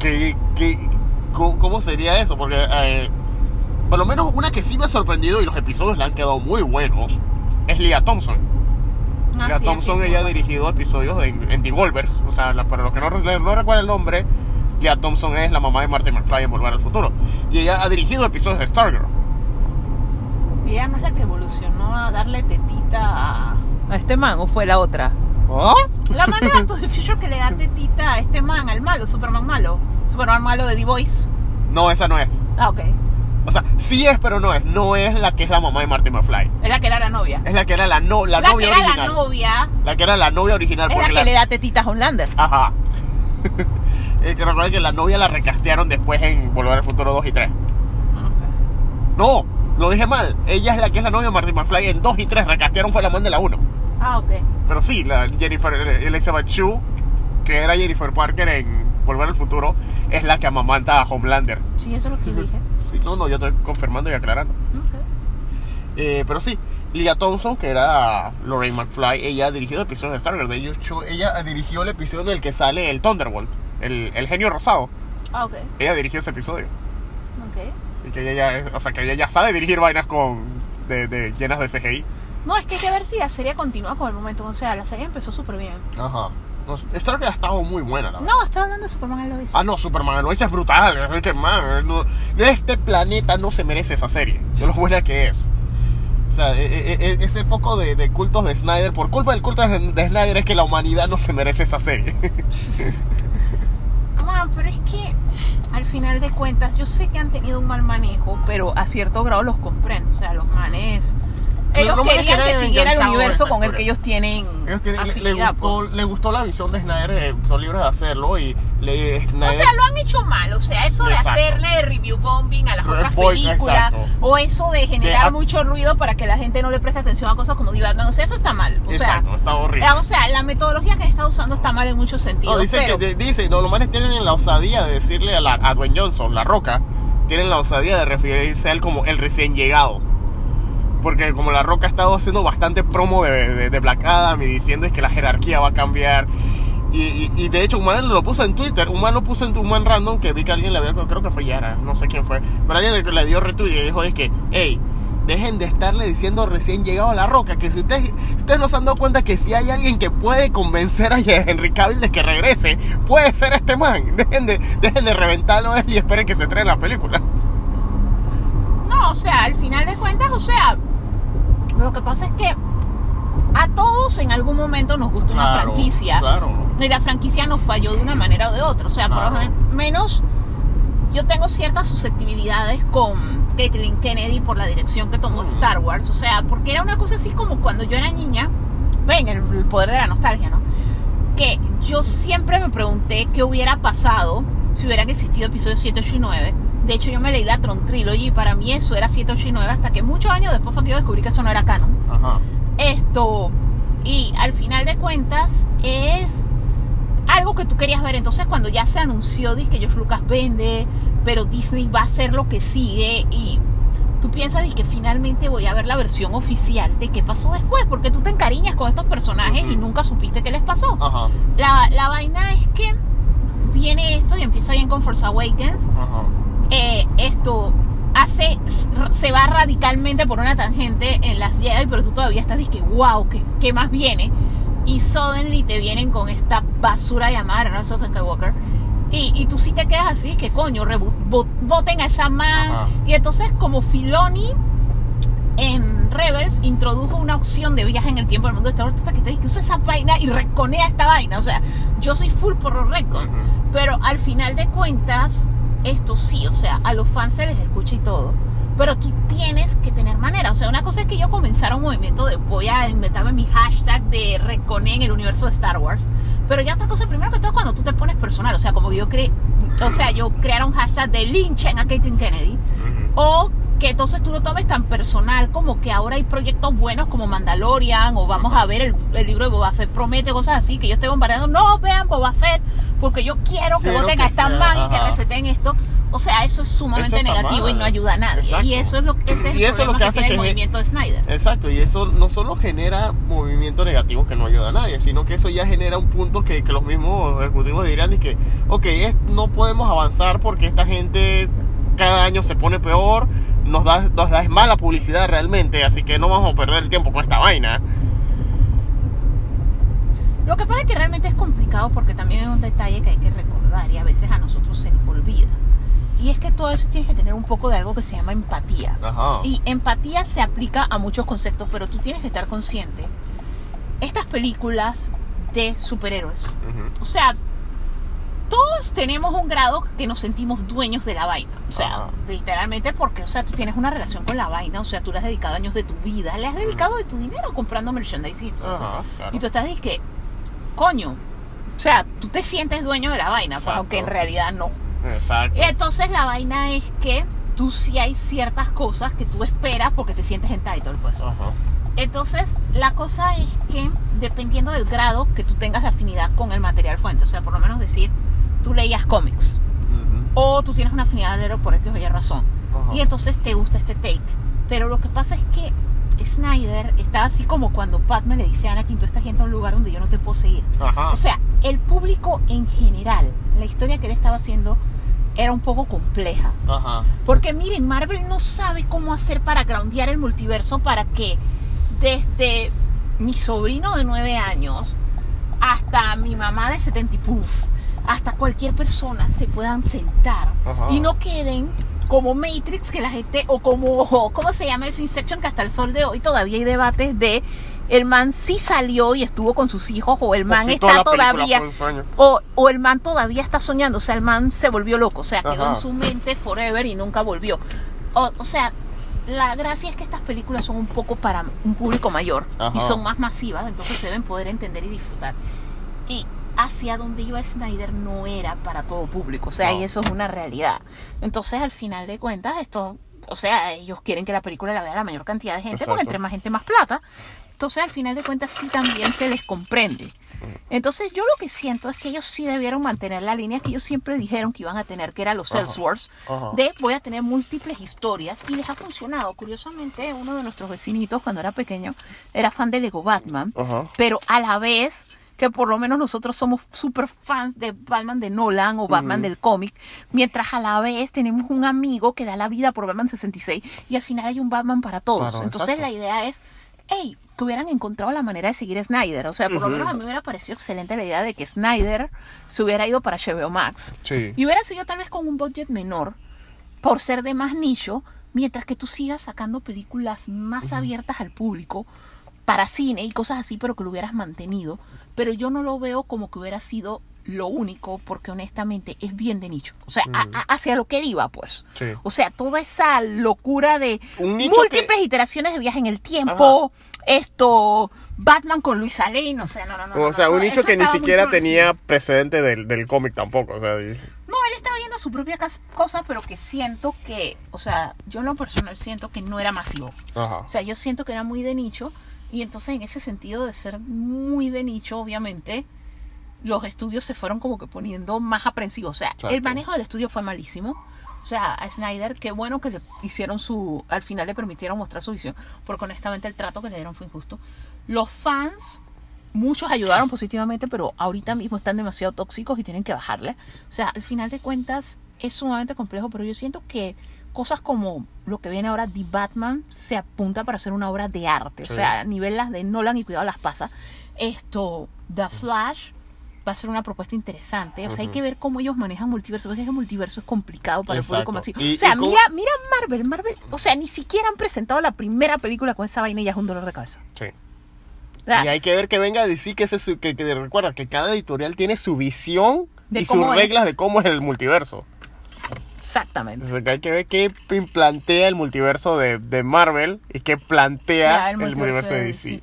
¿qué, qué- cómo, cómo sería eso? Porque eh, por lo menos una que sí me ha sorprendido y los episodios le han quedado muy buenos es Leah Thompson. Ah, Leah sí, Thompson, ella ha dirigido episodios en, en The Wolvers. O sea, la- para los que no, no recuerdan el nombre, Leah Thompson es la mamá de Marty McFly en Volver al Futuro. Y ella ha dirigido episodios de Stargirl. Y ella no es la que evolucionó a darle tetita a, a este man, o fue la otra. ¿Ah? La man de Back Future que le da tetita a este man, al malo, Superman malo. Superman malo de The Voice. No, esa no es. Ah, ok. O sea, sí es, pero no es. No es la que es la mamá de Marty McFly. Es la que era la novia. Es la que era la, no, la, La, que novia era original. la novia La que era la novia original. es la que le da tetitas a Homelander. Ajá. Eh, que recuerden que la novia la recastearon después en Volver al Futuro 2 y 3. No, lo dije mal. Ella es la que es la novia de Marty McFly en 2 y 3. Recastearon fue la man de la 1. Ah, ok. Pero sí, la Jennifer Elizabeth Shue, que era Jennifer Parker en Volver al Futuro, es la que amamanta a Homelander. Sí, eso es lo que dije. Sí, no, no, yo estoy confirmando y aclarando. Ok. Eh, pero sí, Leah Thompson, que era Lorraine McFly, ella ha dirigido episodios de Stargirl. De hecho, ella dirigió el episodio en el que sale el Thunderbolt, el, el genio rosado. Ah, ok. Ella dirigió ese episodio. Ok. Así que ella ya, o sea, que ella ya sabe dirigir vainas con de, de- llenas de CGI. No, es que hay que ver si la serie continúa con el momento. O sea, la serie empezó súper bien. Ajá. No, Stargirl ha estado muy buena, la verdad. No, estaba hablando de Superman Lois. Ah, no, Superman, lo es brutal. Es que, man, no- este planeta no se merece esa serie. De lo buena que es. O sea, e- e- e- ese poco de, de cultos de Snyder, por culpa del culto de, de Snyder, es que la humanidad no se merece esa serie. Man, pero es que al final de cuentas, yo sé que han tenido un mal manejo, pero a cierto grado los comprendo. O sea, los manes. Ellos los querían que siguiera el universo con el que ellos tienen. Ellos tienen- le, gustó, le gustó la visión de Snyder, eh, son libres de hacerlo y le, O Snyder- sea, lo han hecho mal. O sea, eso de Exacto. hacerle review bombing a las otras películas. exacto. O eso de generar De mucho ruido para que la gente no le preste atención a cosas como The Batman. O sea, eso está mal. O Exacto, está horrible. o sea, la metodología que estado usando está mal en muchos sentidos. No, dice pero- que de- dice, no, los manes tienen la osadía de decirle a, la, a Dwayne Johnson, la roca, tienen la osadía de referirse a él como el recién llegado. Porque como la roca ha estado haciendo bastante promo de, de- de Black Adam y diciendo es que la jerarquía va a cambiar. Y, y- y de hecho un man lo puso en Twitter, un man lo puso en un man random que vi que alguien le había, creo que fue Yara, no sé quién fue, pero alguien le, le dio retweet y dijo es que, hey, dejen de estarle diciendo recién llegado a la roca, que si ustedes, ustedes no se han dado cuenta que si hay alguien que puede convencer a Henry Cavill de que regrese, puede ser este man. Dejen de, dejen de reventarlo él y esperen que se estrene la película. No, o sea, al final de cuentas, o sea, lo que pasa es que a todos en algún momento nos gusta una Claro, franquicia. Claro. Y la franquicia nos falló de una manera o de otra. O sea, por Claro. lo menos yo tengo ciertas susceptibilidades con Kathleen Kennedy por la dirección que tomó Mm. Star Wars. O sea, porque era una cosa así como cuando yo era niña. Ven, el, el poder de la nostalgia, ¿no? Que yo siempre me pregunté qué hubiera pasado si hubieran existido episodios 7, 8 y 9. De hecho, yo me leí la Tron Trilogy y para mí eso era 7, 8 y 9 hasta que muchos años después fue que yo descubrí que eso no era canon Ajá. esto y al final de cuentas es algo que tú querías ver entonces cuando ya se anunció dice que George Lucas vende pero Disney va a hacer lo que sigue y tú piensas dice, que finalmente voy a ver la versión oficial de qué pasó después porque tú te encariñas con estos personajes y Ujú. nunca supiste qué les pasó la, la vaina es que viene esto y empieza bien con Force Awakens. Eh, esto hace se va radicalmente por una tangente en las Jedi, pero tú todavía estás que wow, ¿qué, qué más viene? Y suddenly te vienen con esta basura llamada Rise of Skywalker. Y, y tú sí te quedas así, que coño, voten a esa man. Ajá. Y entonces como Filoni en Rebels introdujo una opción de viaje en el tiempo del mundo de Star Wars, que te dices que usa esa vaina y reconea esta vaina. O sea, yo soy full por los récords. Ujú. Pero al final de cuentas, esto sí, o sea, a los fans se les escucha y todo. Pero tú tienes que tener manera. O sea, una cosa es que yo comenzara un movimiento de voy a inventarme mi hashtag de reconé en el universo de Star Wars. Pero ya otra cosa, primero que todo, es cuando tú te pones personal. O sea, como yo creé, o sea, yo creara un hashtag de lynchen a Caitlyn Kennedy. O que entonces tú lo tomes tan personal como que ahora hay proyectos buenos como Mandalorian o vamos a ver el, el libro de Boba Fett promete cosas así que yo estoy bombardeando no vean Boba Fett porque yo quiero que Quiero voten que a esta sea, man y que receten esto O sea, eso es sumamente Eso negativo mal. y no ayuda a nadie. Exacto. Y eso es lo que ese es el Y eso lo que que, hace el movimiento de Snyder. Exacto, y eso no solo genera movimiento negativo que no ayuda a nadie, sino que eso ya genera un punto que, que los mismos ejecutivos dirían, es que, ok, es, no podemos avanzar porque esta gente cada año se pone peor, nos da, nos da mala publicidad realmente, así que no vamos a perder el tiempo con esta vaina. Lo que pasa es que realmente es complicado porque también es un detalle que hay que recordar y a veces a nosotros se nos olvida. Y es que todo eso tiene que tener un poco de algo que se llama empatía. Ajá. Y empatía se aplica a muchos conceptos, pero tú tienes que estar consciente. Estas películas de superhéroes, Ujú. o sea, todos tenemos un grado que nos sentimos dueños de la vaina. O sea, Ajá. literalmente porque, o sea, tú tienes una relación con la vaina, o sea, tú le has dedicado años de tu vida, le has dedicado de tu dinero comprando merchandising y todo. Ajá, claro. Y tú estás diciendo que, coño, o sea, tú te sientes dueño de la vaina, pues, Exacto. aunque en realidad no. Exacto. Y entonces la vaina es que tú sí hay ciertas cosas que tú esperas porque te sientes entitled, pues. Ajá. Entonces, la cosa es que dependiendo del grado que tú tengas de afinidad con el material fuente, o sea, por lo menos decir, tú leías cómics o tú tienes una afinidad al héroe por X o Y razón y entonces te gusta este take. Pero lo que pasa es que Snyder está así como cuando Batman le dice a Anakin, tú estás yendo a un lugar donde yo no te puedo seguir. Ajá. O sea, el público en general, la historia que él estaba haciendo era un poco compleja. Ajá. Porque miren, Marvel no sabe cómo hacer para groundear el multiverso para que desde mi sobrino de 9 años hasta mi mamá de 70 y puff, hasta cualquier persona se puedan sentar Ajá. y no queden como Matrix que la gente o como ¿cómo se llama ese Inception que hasta el sol de hoy todavía hay debates de el man sí salió y estuvo con sus hijos o el man O si está todavía o, o el man todavía está soñando, o sea, el man se volvió loco, o sea, quedó Ajá. en su mente forever y nunca volvió. O, o sea, la gracia es que estas películas son un poco para un público mayor y Ajá. son más masivas, entonces se deben poder entender y disfrutar. Y hacia donde iba Snyder no era para todo público, o sea, No. y eso es una realidad. Entonces, al final de cuentas, esto, o sea, ellos quieren que la película la vea la mayor cantidad de gente, Exacto. porque entre más gente, más plata. Entonces, al final de cuentas, sí también se les comprende. Entonces, yo lo que siento es que ellos sí debieron mantener la línea que ellos siempre dijeron que iban a tener, que era los. Salesforce, de voy a tener múltiples historias y les ha funcionado. Curiosamente, uno de nuestros vecinitos, cuando era pequeño, era fan de Lego Batman, Ajá. pero a la vez que por lo menos nosotros somos super fans de Batman de Nolan o Batman Ujú. del cómic, mientras a la vez tenemos un amigo que da la vida por Batman 66 y al final hay un Batman para todos. Claro, Entonces exacto. la idea es, hey, que hubieran encontrado la manera de seguir a Snyder. O sea, por lo menos a mí me hubiera parecido excelente la idea de que Snyder se hubiera ido para HBO Max Sí. y hubiera sido tal vez con un budget menor por ser de más nicho, mientras que tú sigas sacando películas más abiertas al público para cine y cosas así, pero que lo hubieras mantenido. Pero yo no lo veo como que hubiera sido lo único, porque honestamente es bien de nicho. O sea, a- a- hacia lo que él iba, pues. Sí. O sea, toda esa locura de múltiples que- iteraciones de viaje en el tiempo, esto, Batman con Luis Lane, o sea, no, no, no. O no, sea, un nicho que ni siquiera tenía precedente del, del cómic tampoco. O sea, y- No, él estaba yendo a su propia cosa, pero que siento que, o sea, yo en lo personal siento que no era masivo. Ajá. O sea, yo siento que era muy de nicho. Y entonces en ese sentido de ser muy de nicho, obviamente, los estudios se fueron como que poniendo más aprensivos. O sea, Exacto. el manejo del estudio fue malísimo. O sea, a Snyder, qué bueno que le hicieron su, al final le permitieron mostrar su visión, porque honestamente el trato que le dieron fue injusto. Los fans, muchos ayudaron positivamente, pero ahorita mismo están demasiado tóxicos y tienen que bajarle. O sea, al final de cuentas es sumamente complejo, pero yo siento que cosas como lo que viene ahora The Batman se apunta para hacer una obra de arte. Sí. O sea, a nivel las de Nolan y cuidado las pasa. Esto, The Flash va a ser una propuesta interesante. O sea, hay que ver cómo ellos manejan multiverso. Porque es que el multiverso es complicado para Exacto. el público masivo. Y- o sea, cómo- mira, mira Marvel, Marvel. O sea, ni siquiera han presentado la primera película con esa vaina y ya es un dolor de cabeza. Sí. O sea, Y hay que ver que venga a decir que, su- que, que recuerda que cada editorial tiene su visión y sus es. reglas de cómo es el multiverso. Exactamente. O sea, que hay que ver qué plantea el multiverso de, de Marvel y qué plantea Ya, el, multiverso de DC.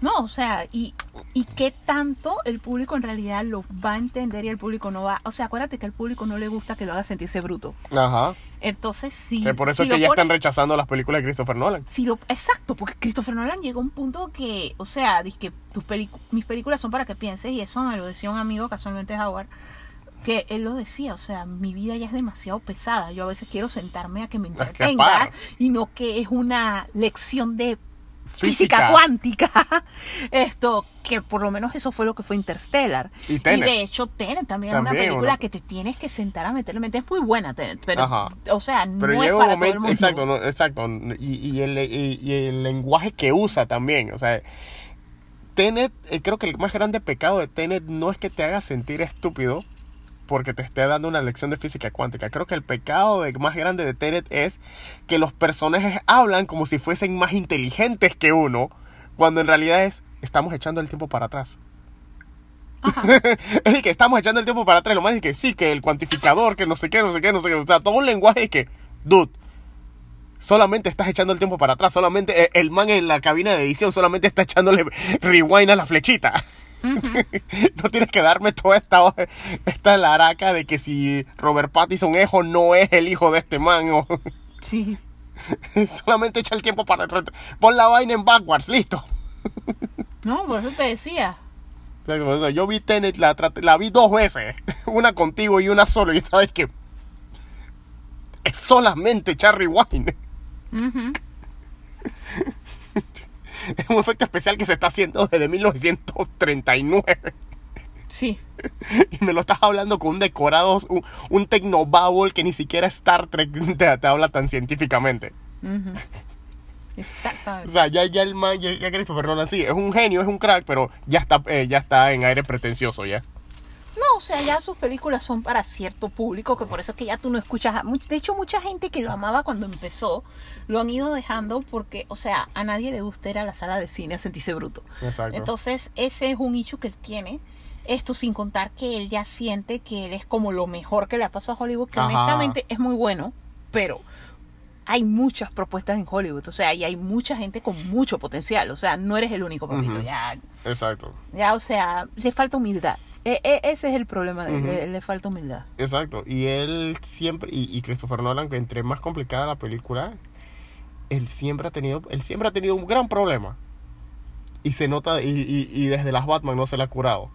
No, o sea, y, y qué tanto el público en realidad lo va a entender y el público no va. O sea, acuérdate que al público no le gusta que lo haga sentirse bruto. Ajá. Entonces, sí. Que por eso si es que ya están rechazando las películas de Christopher Nolan. si lo, exacto, porque Christopher Nolan llegó a un punto que, o sea, dice que tus mis películas son para que pienses, y eso me lo decía un amigo, casualmente Howard, que él lo decía, o sea, mi vida ya es demasiado pesada. Yo a veces quiero sentarme a que me entretengas y no que es una lección de física, Física. cuántica. Esto, que por lo menos eso fue lo que fue Interstellar. Y Tenet. de hecho, Tenet también, es una película una- que te tienes que sentar a meterle mente. Es muy buena Tenet, pero, Ajá. o sea, Pero no es para un todo el momento, mundo. exacto, no, exacto, y, y el, y- y el lenguaje que usa también, o sea, Tenet, eh, creo que el más grande pecado de Tenet no es que te haga sentir estúpido porque te esté dando una lección de física cuántica. Creo que el pecado de- más grande de Tenet es que los personajes hablan como si fuesen más inteligentes que uno, cuando en realidad es, estamos echando el tiempo para atrás. es que estamos echando el tiempo para atrás. Lo más es que sí, que el cuantificador, que no sé qué, no sé qué, no sé qué. O sea, todo un lenguaje que, dude, solamente estás echando el tiempo para atrás. Solamente eh, el man en la cabina de edición solamente está echándole rewind a la flechita. no tienes que darme toda esta, esta laraca de que si Robert Pattinson es o no es el hijo de este man. o- Sí. solamente echa el tiempo para. Pon la vaina en backwards, listo. No, por eso te decía. O sea, yo vi Tenet, la, la vi dos veces. Una contigo y una solo. Y esta vez que es solamente echar rewind. Ujú. Es un efecto especial que se está haciendo desde 1939. Sí. Y me lo estás hablando con un decorado, un, un tecnobabble que ni siquiera Star Trek te, te habla tan científicamente. O Exactamente. sea, ya, ya el man, ya, ya Christopher Nolan sí, es un genio, es un crack, pero ya está, eh, ya está en aire pretencioso ya. No, o sea, ya sus películas son para cierto público, que por eso es que ya tú no escuchas. a De hecho, mucha gente que lo amaba cuando empezó, lo han ido dejando porque, o sea, a nadie le gusta ir a la sala de cine a sentirse bruto. Exacto. Entonces, ese es un hecho que él tiene. Esto sin contar que él ya siente que él es como lo mejor que le ha pasado a Hollywood, que Ajá. honestamente es muy bueno, pero hay muchas propuestas en Hollywood, o sea, y hay mucha gente con mucho potencial, o sea, no eres el único, papito, ya, Exacto. ya, o sea, le falta humildad. E- e- ese es el problema de él, le, le falta humildad. Exacto. Y él siempre, y, y Christopher Nolan, que entre más complicada la película, él siempre ha tenido, él siempre ha tenido un gran problema. Y se nota, y, y- y desde las Batman no se le ha curado.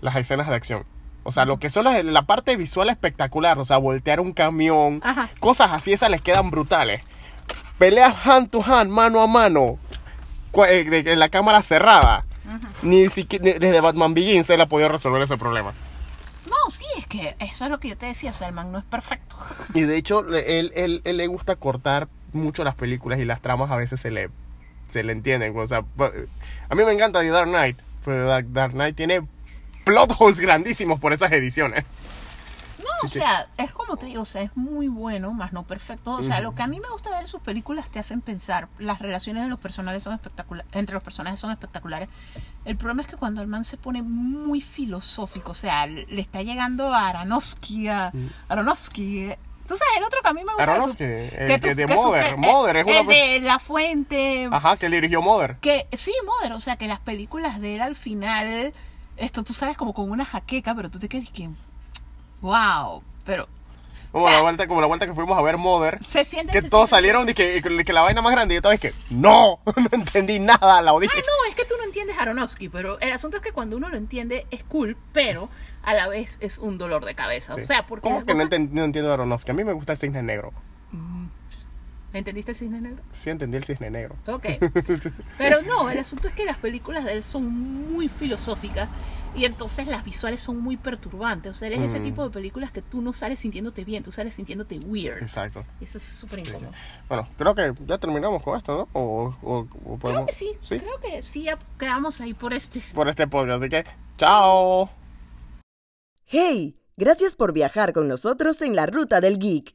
Las escenas de acción. O sea, lo que son las, la parte visual espectacular, o sea, voltear un camión, Ajá. cosas así, esas les quedan brutales. Peleas hand to hand, mano a mano, eh, de la cámara cerrada. Ni siquiera desde Batman Begins él ha podido resolver ese problema. No, sí, es que eso es lo que yo te decía, o sea, el man no es perfecto. Y de hecho, él, él, él le gusta cortar mucho las películas y las tramas a veces se le, se le entienden. O sea, a mí me encanta The Dark Knight, pero Dark Knight tiene plot holes grandísimos por esas ediciones. No, o sea, es como te digo, o sea, es muy bueno, más no perfecto. O sea, lo que a mí me gusta ver sus películas te hacen pensar. Las relaciones de los personajes son espectaculares, entre los personajes son espectaculares. El problema es que cuando el man se pone muy filosófico, o sea, le está llegando a Aronofsky, a Aronofsky. eh, Tú sabes, el otro que a mí me gusta. su- Aronofsky, el que que tú- de que Mother, Mother es una el de La Fuente. Ajá, que él dirigió Mother. Que sí, Mother, o sea, que las películas de él al final, esto tú sabes como con una jaqueca, pero tú te quedas que, wow, pero Como, O sea- la vuelta, como la vuelta que fuimos a ver Mother. se siente... Que se todos siente- salieron y que, que la vaina más grande y yo estaba es que no, no entendí nada, la odié. Ah, no, es que tú no entiendes Aronofsky, pero el asunto es que cuando uno lo entiende es cool, pero a la vez es un dolor de cabeza. Sí. O sea, porque ¿Cómo que no, no entiendo a Aronofsky? A mí me gusta el cisne negro. ¿Entendiste el cisne negro? Sí entendí el cisne negro. Ok. Pero no, el asunto es que las películas de él son muy filosóficas y entonces las visuales son muy perturbantes. O sea, él es ese Mm. tipo de películas que tú no sales sintiéndote bien, tú sales sintiéndote weird. Exacto. Y eso es súper incómodo. Bueno, creo que ya terminamos con esto, ¿no? O, o- o Creo podemos- que sí, ¿Sí? creo que sí, ya quedamos ahí por este. Por este podcast. Así que, chao. ¡Hey! Gracias por viajar con nosotros en la Ruta del Geek.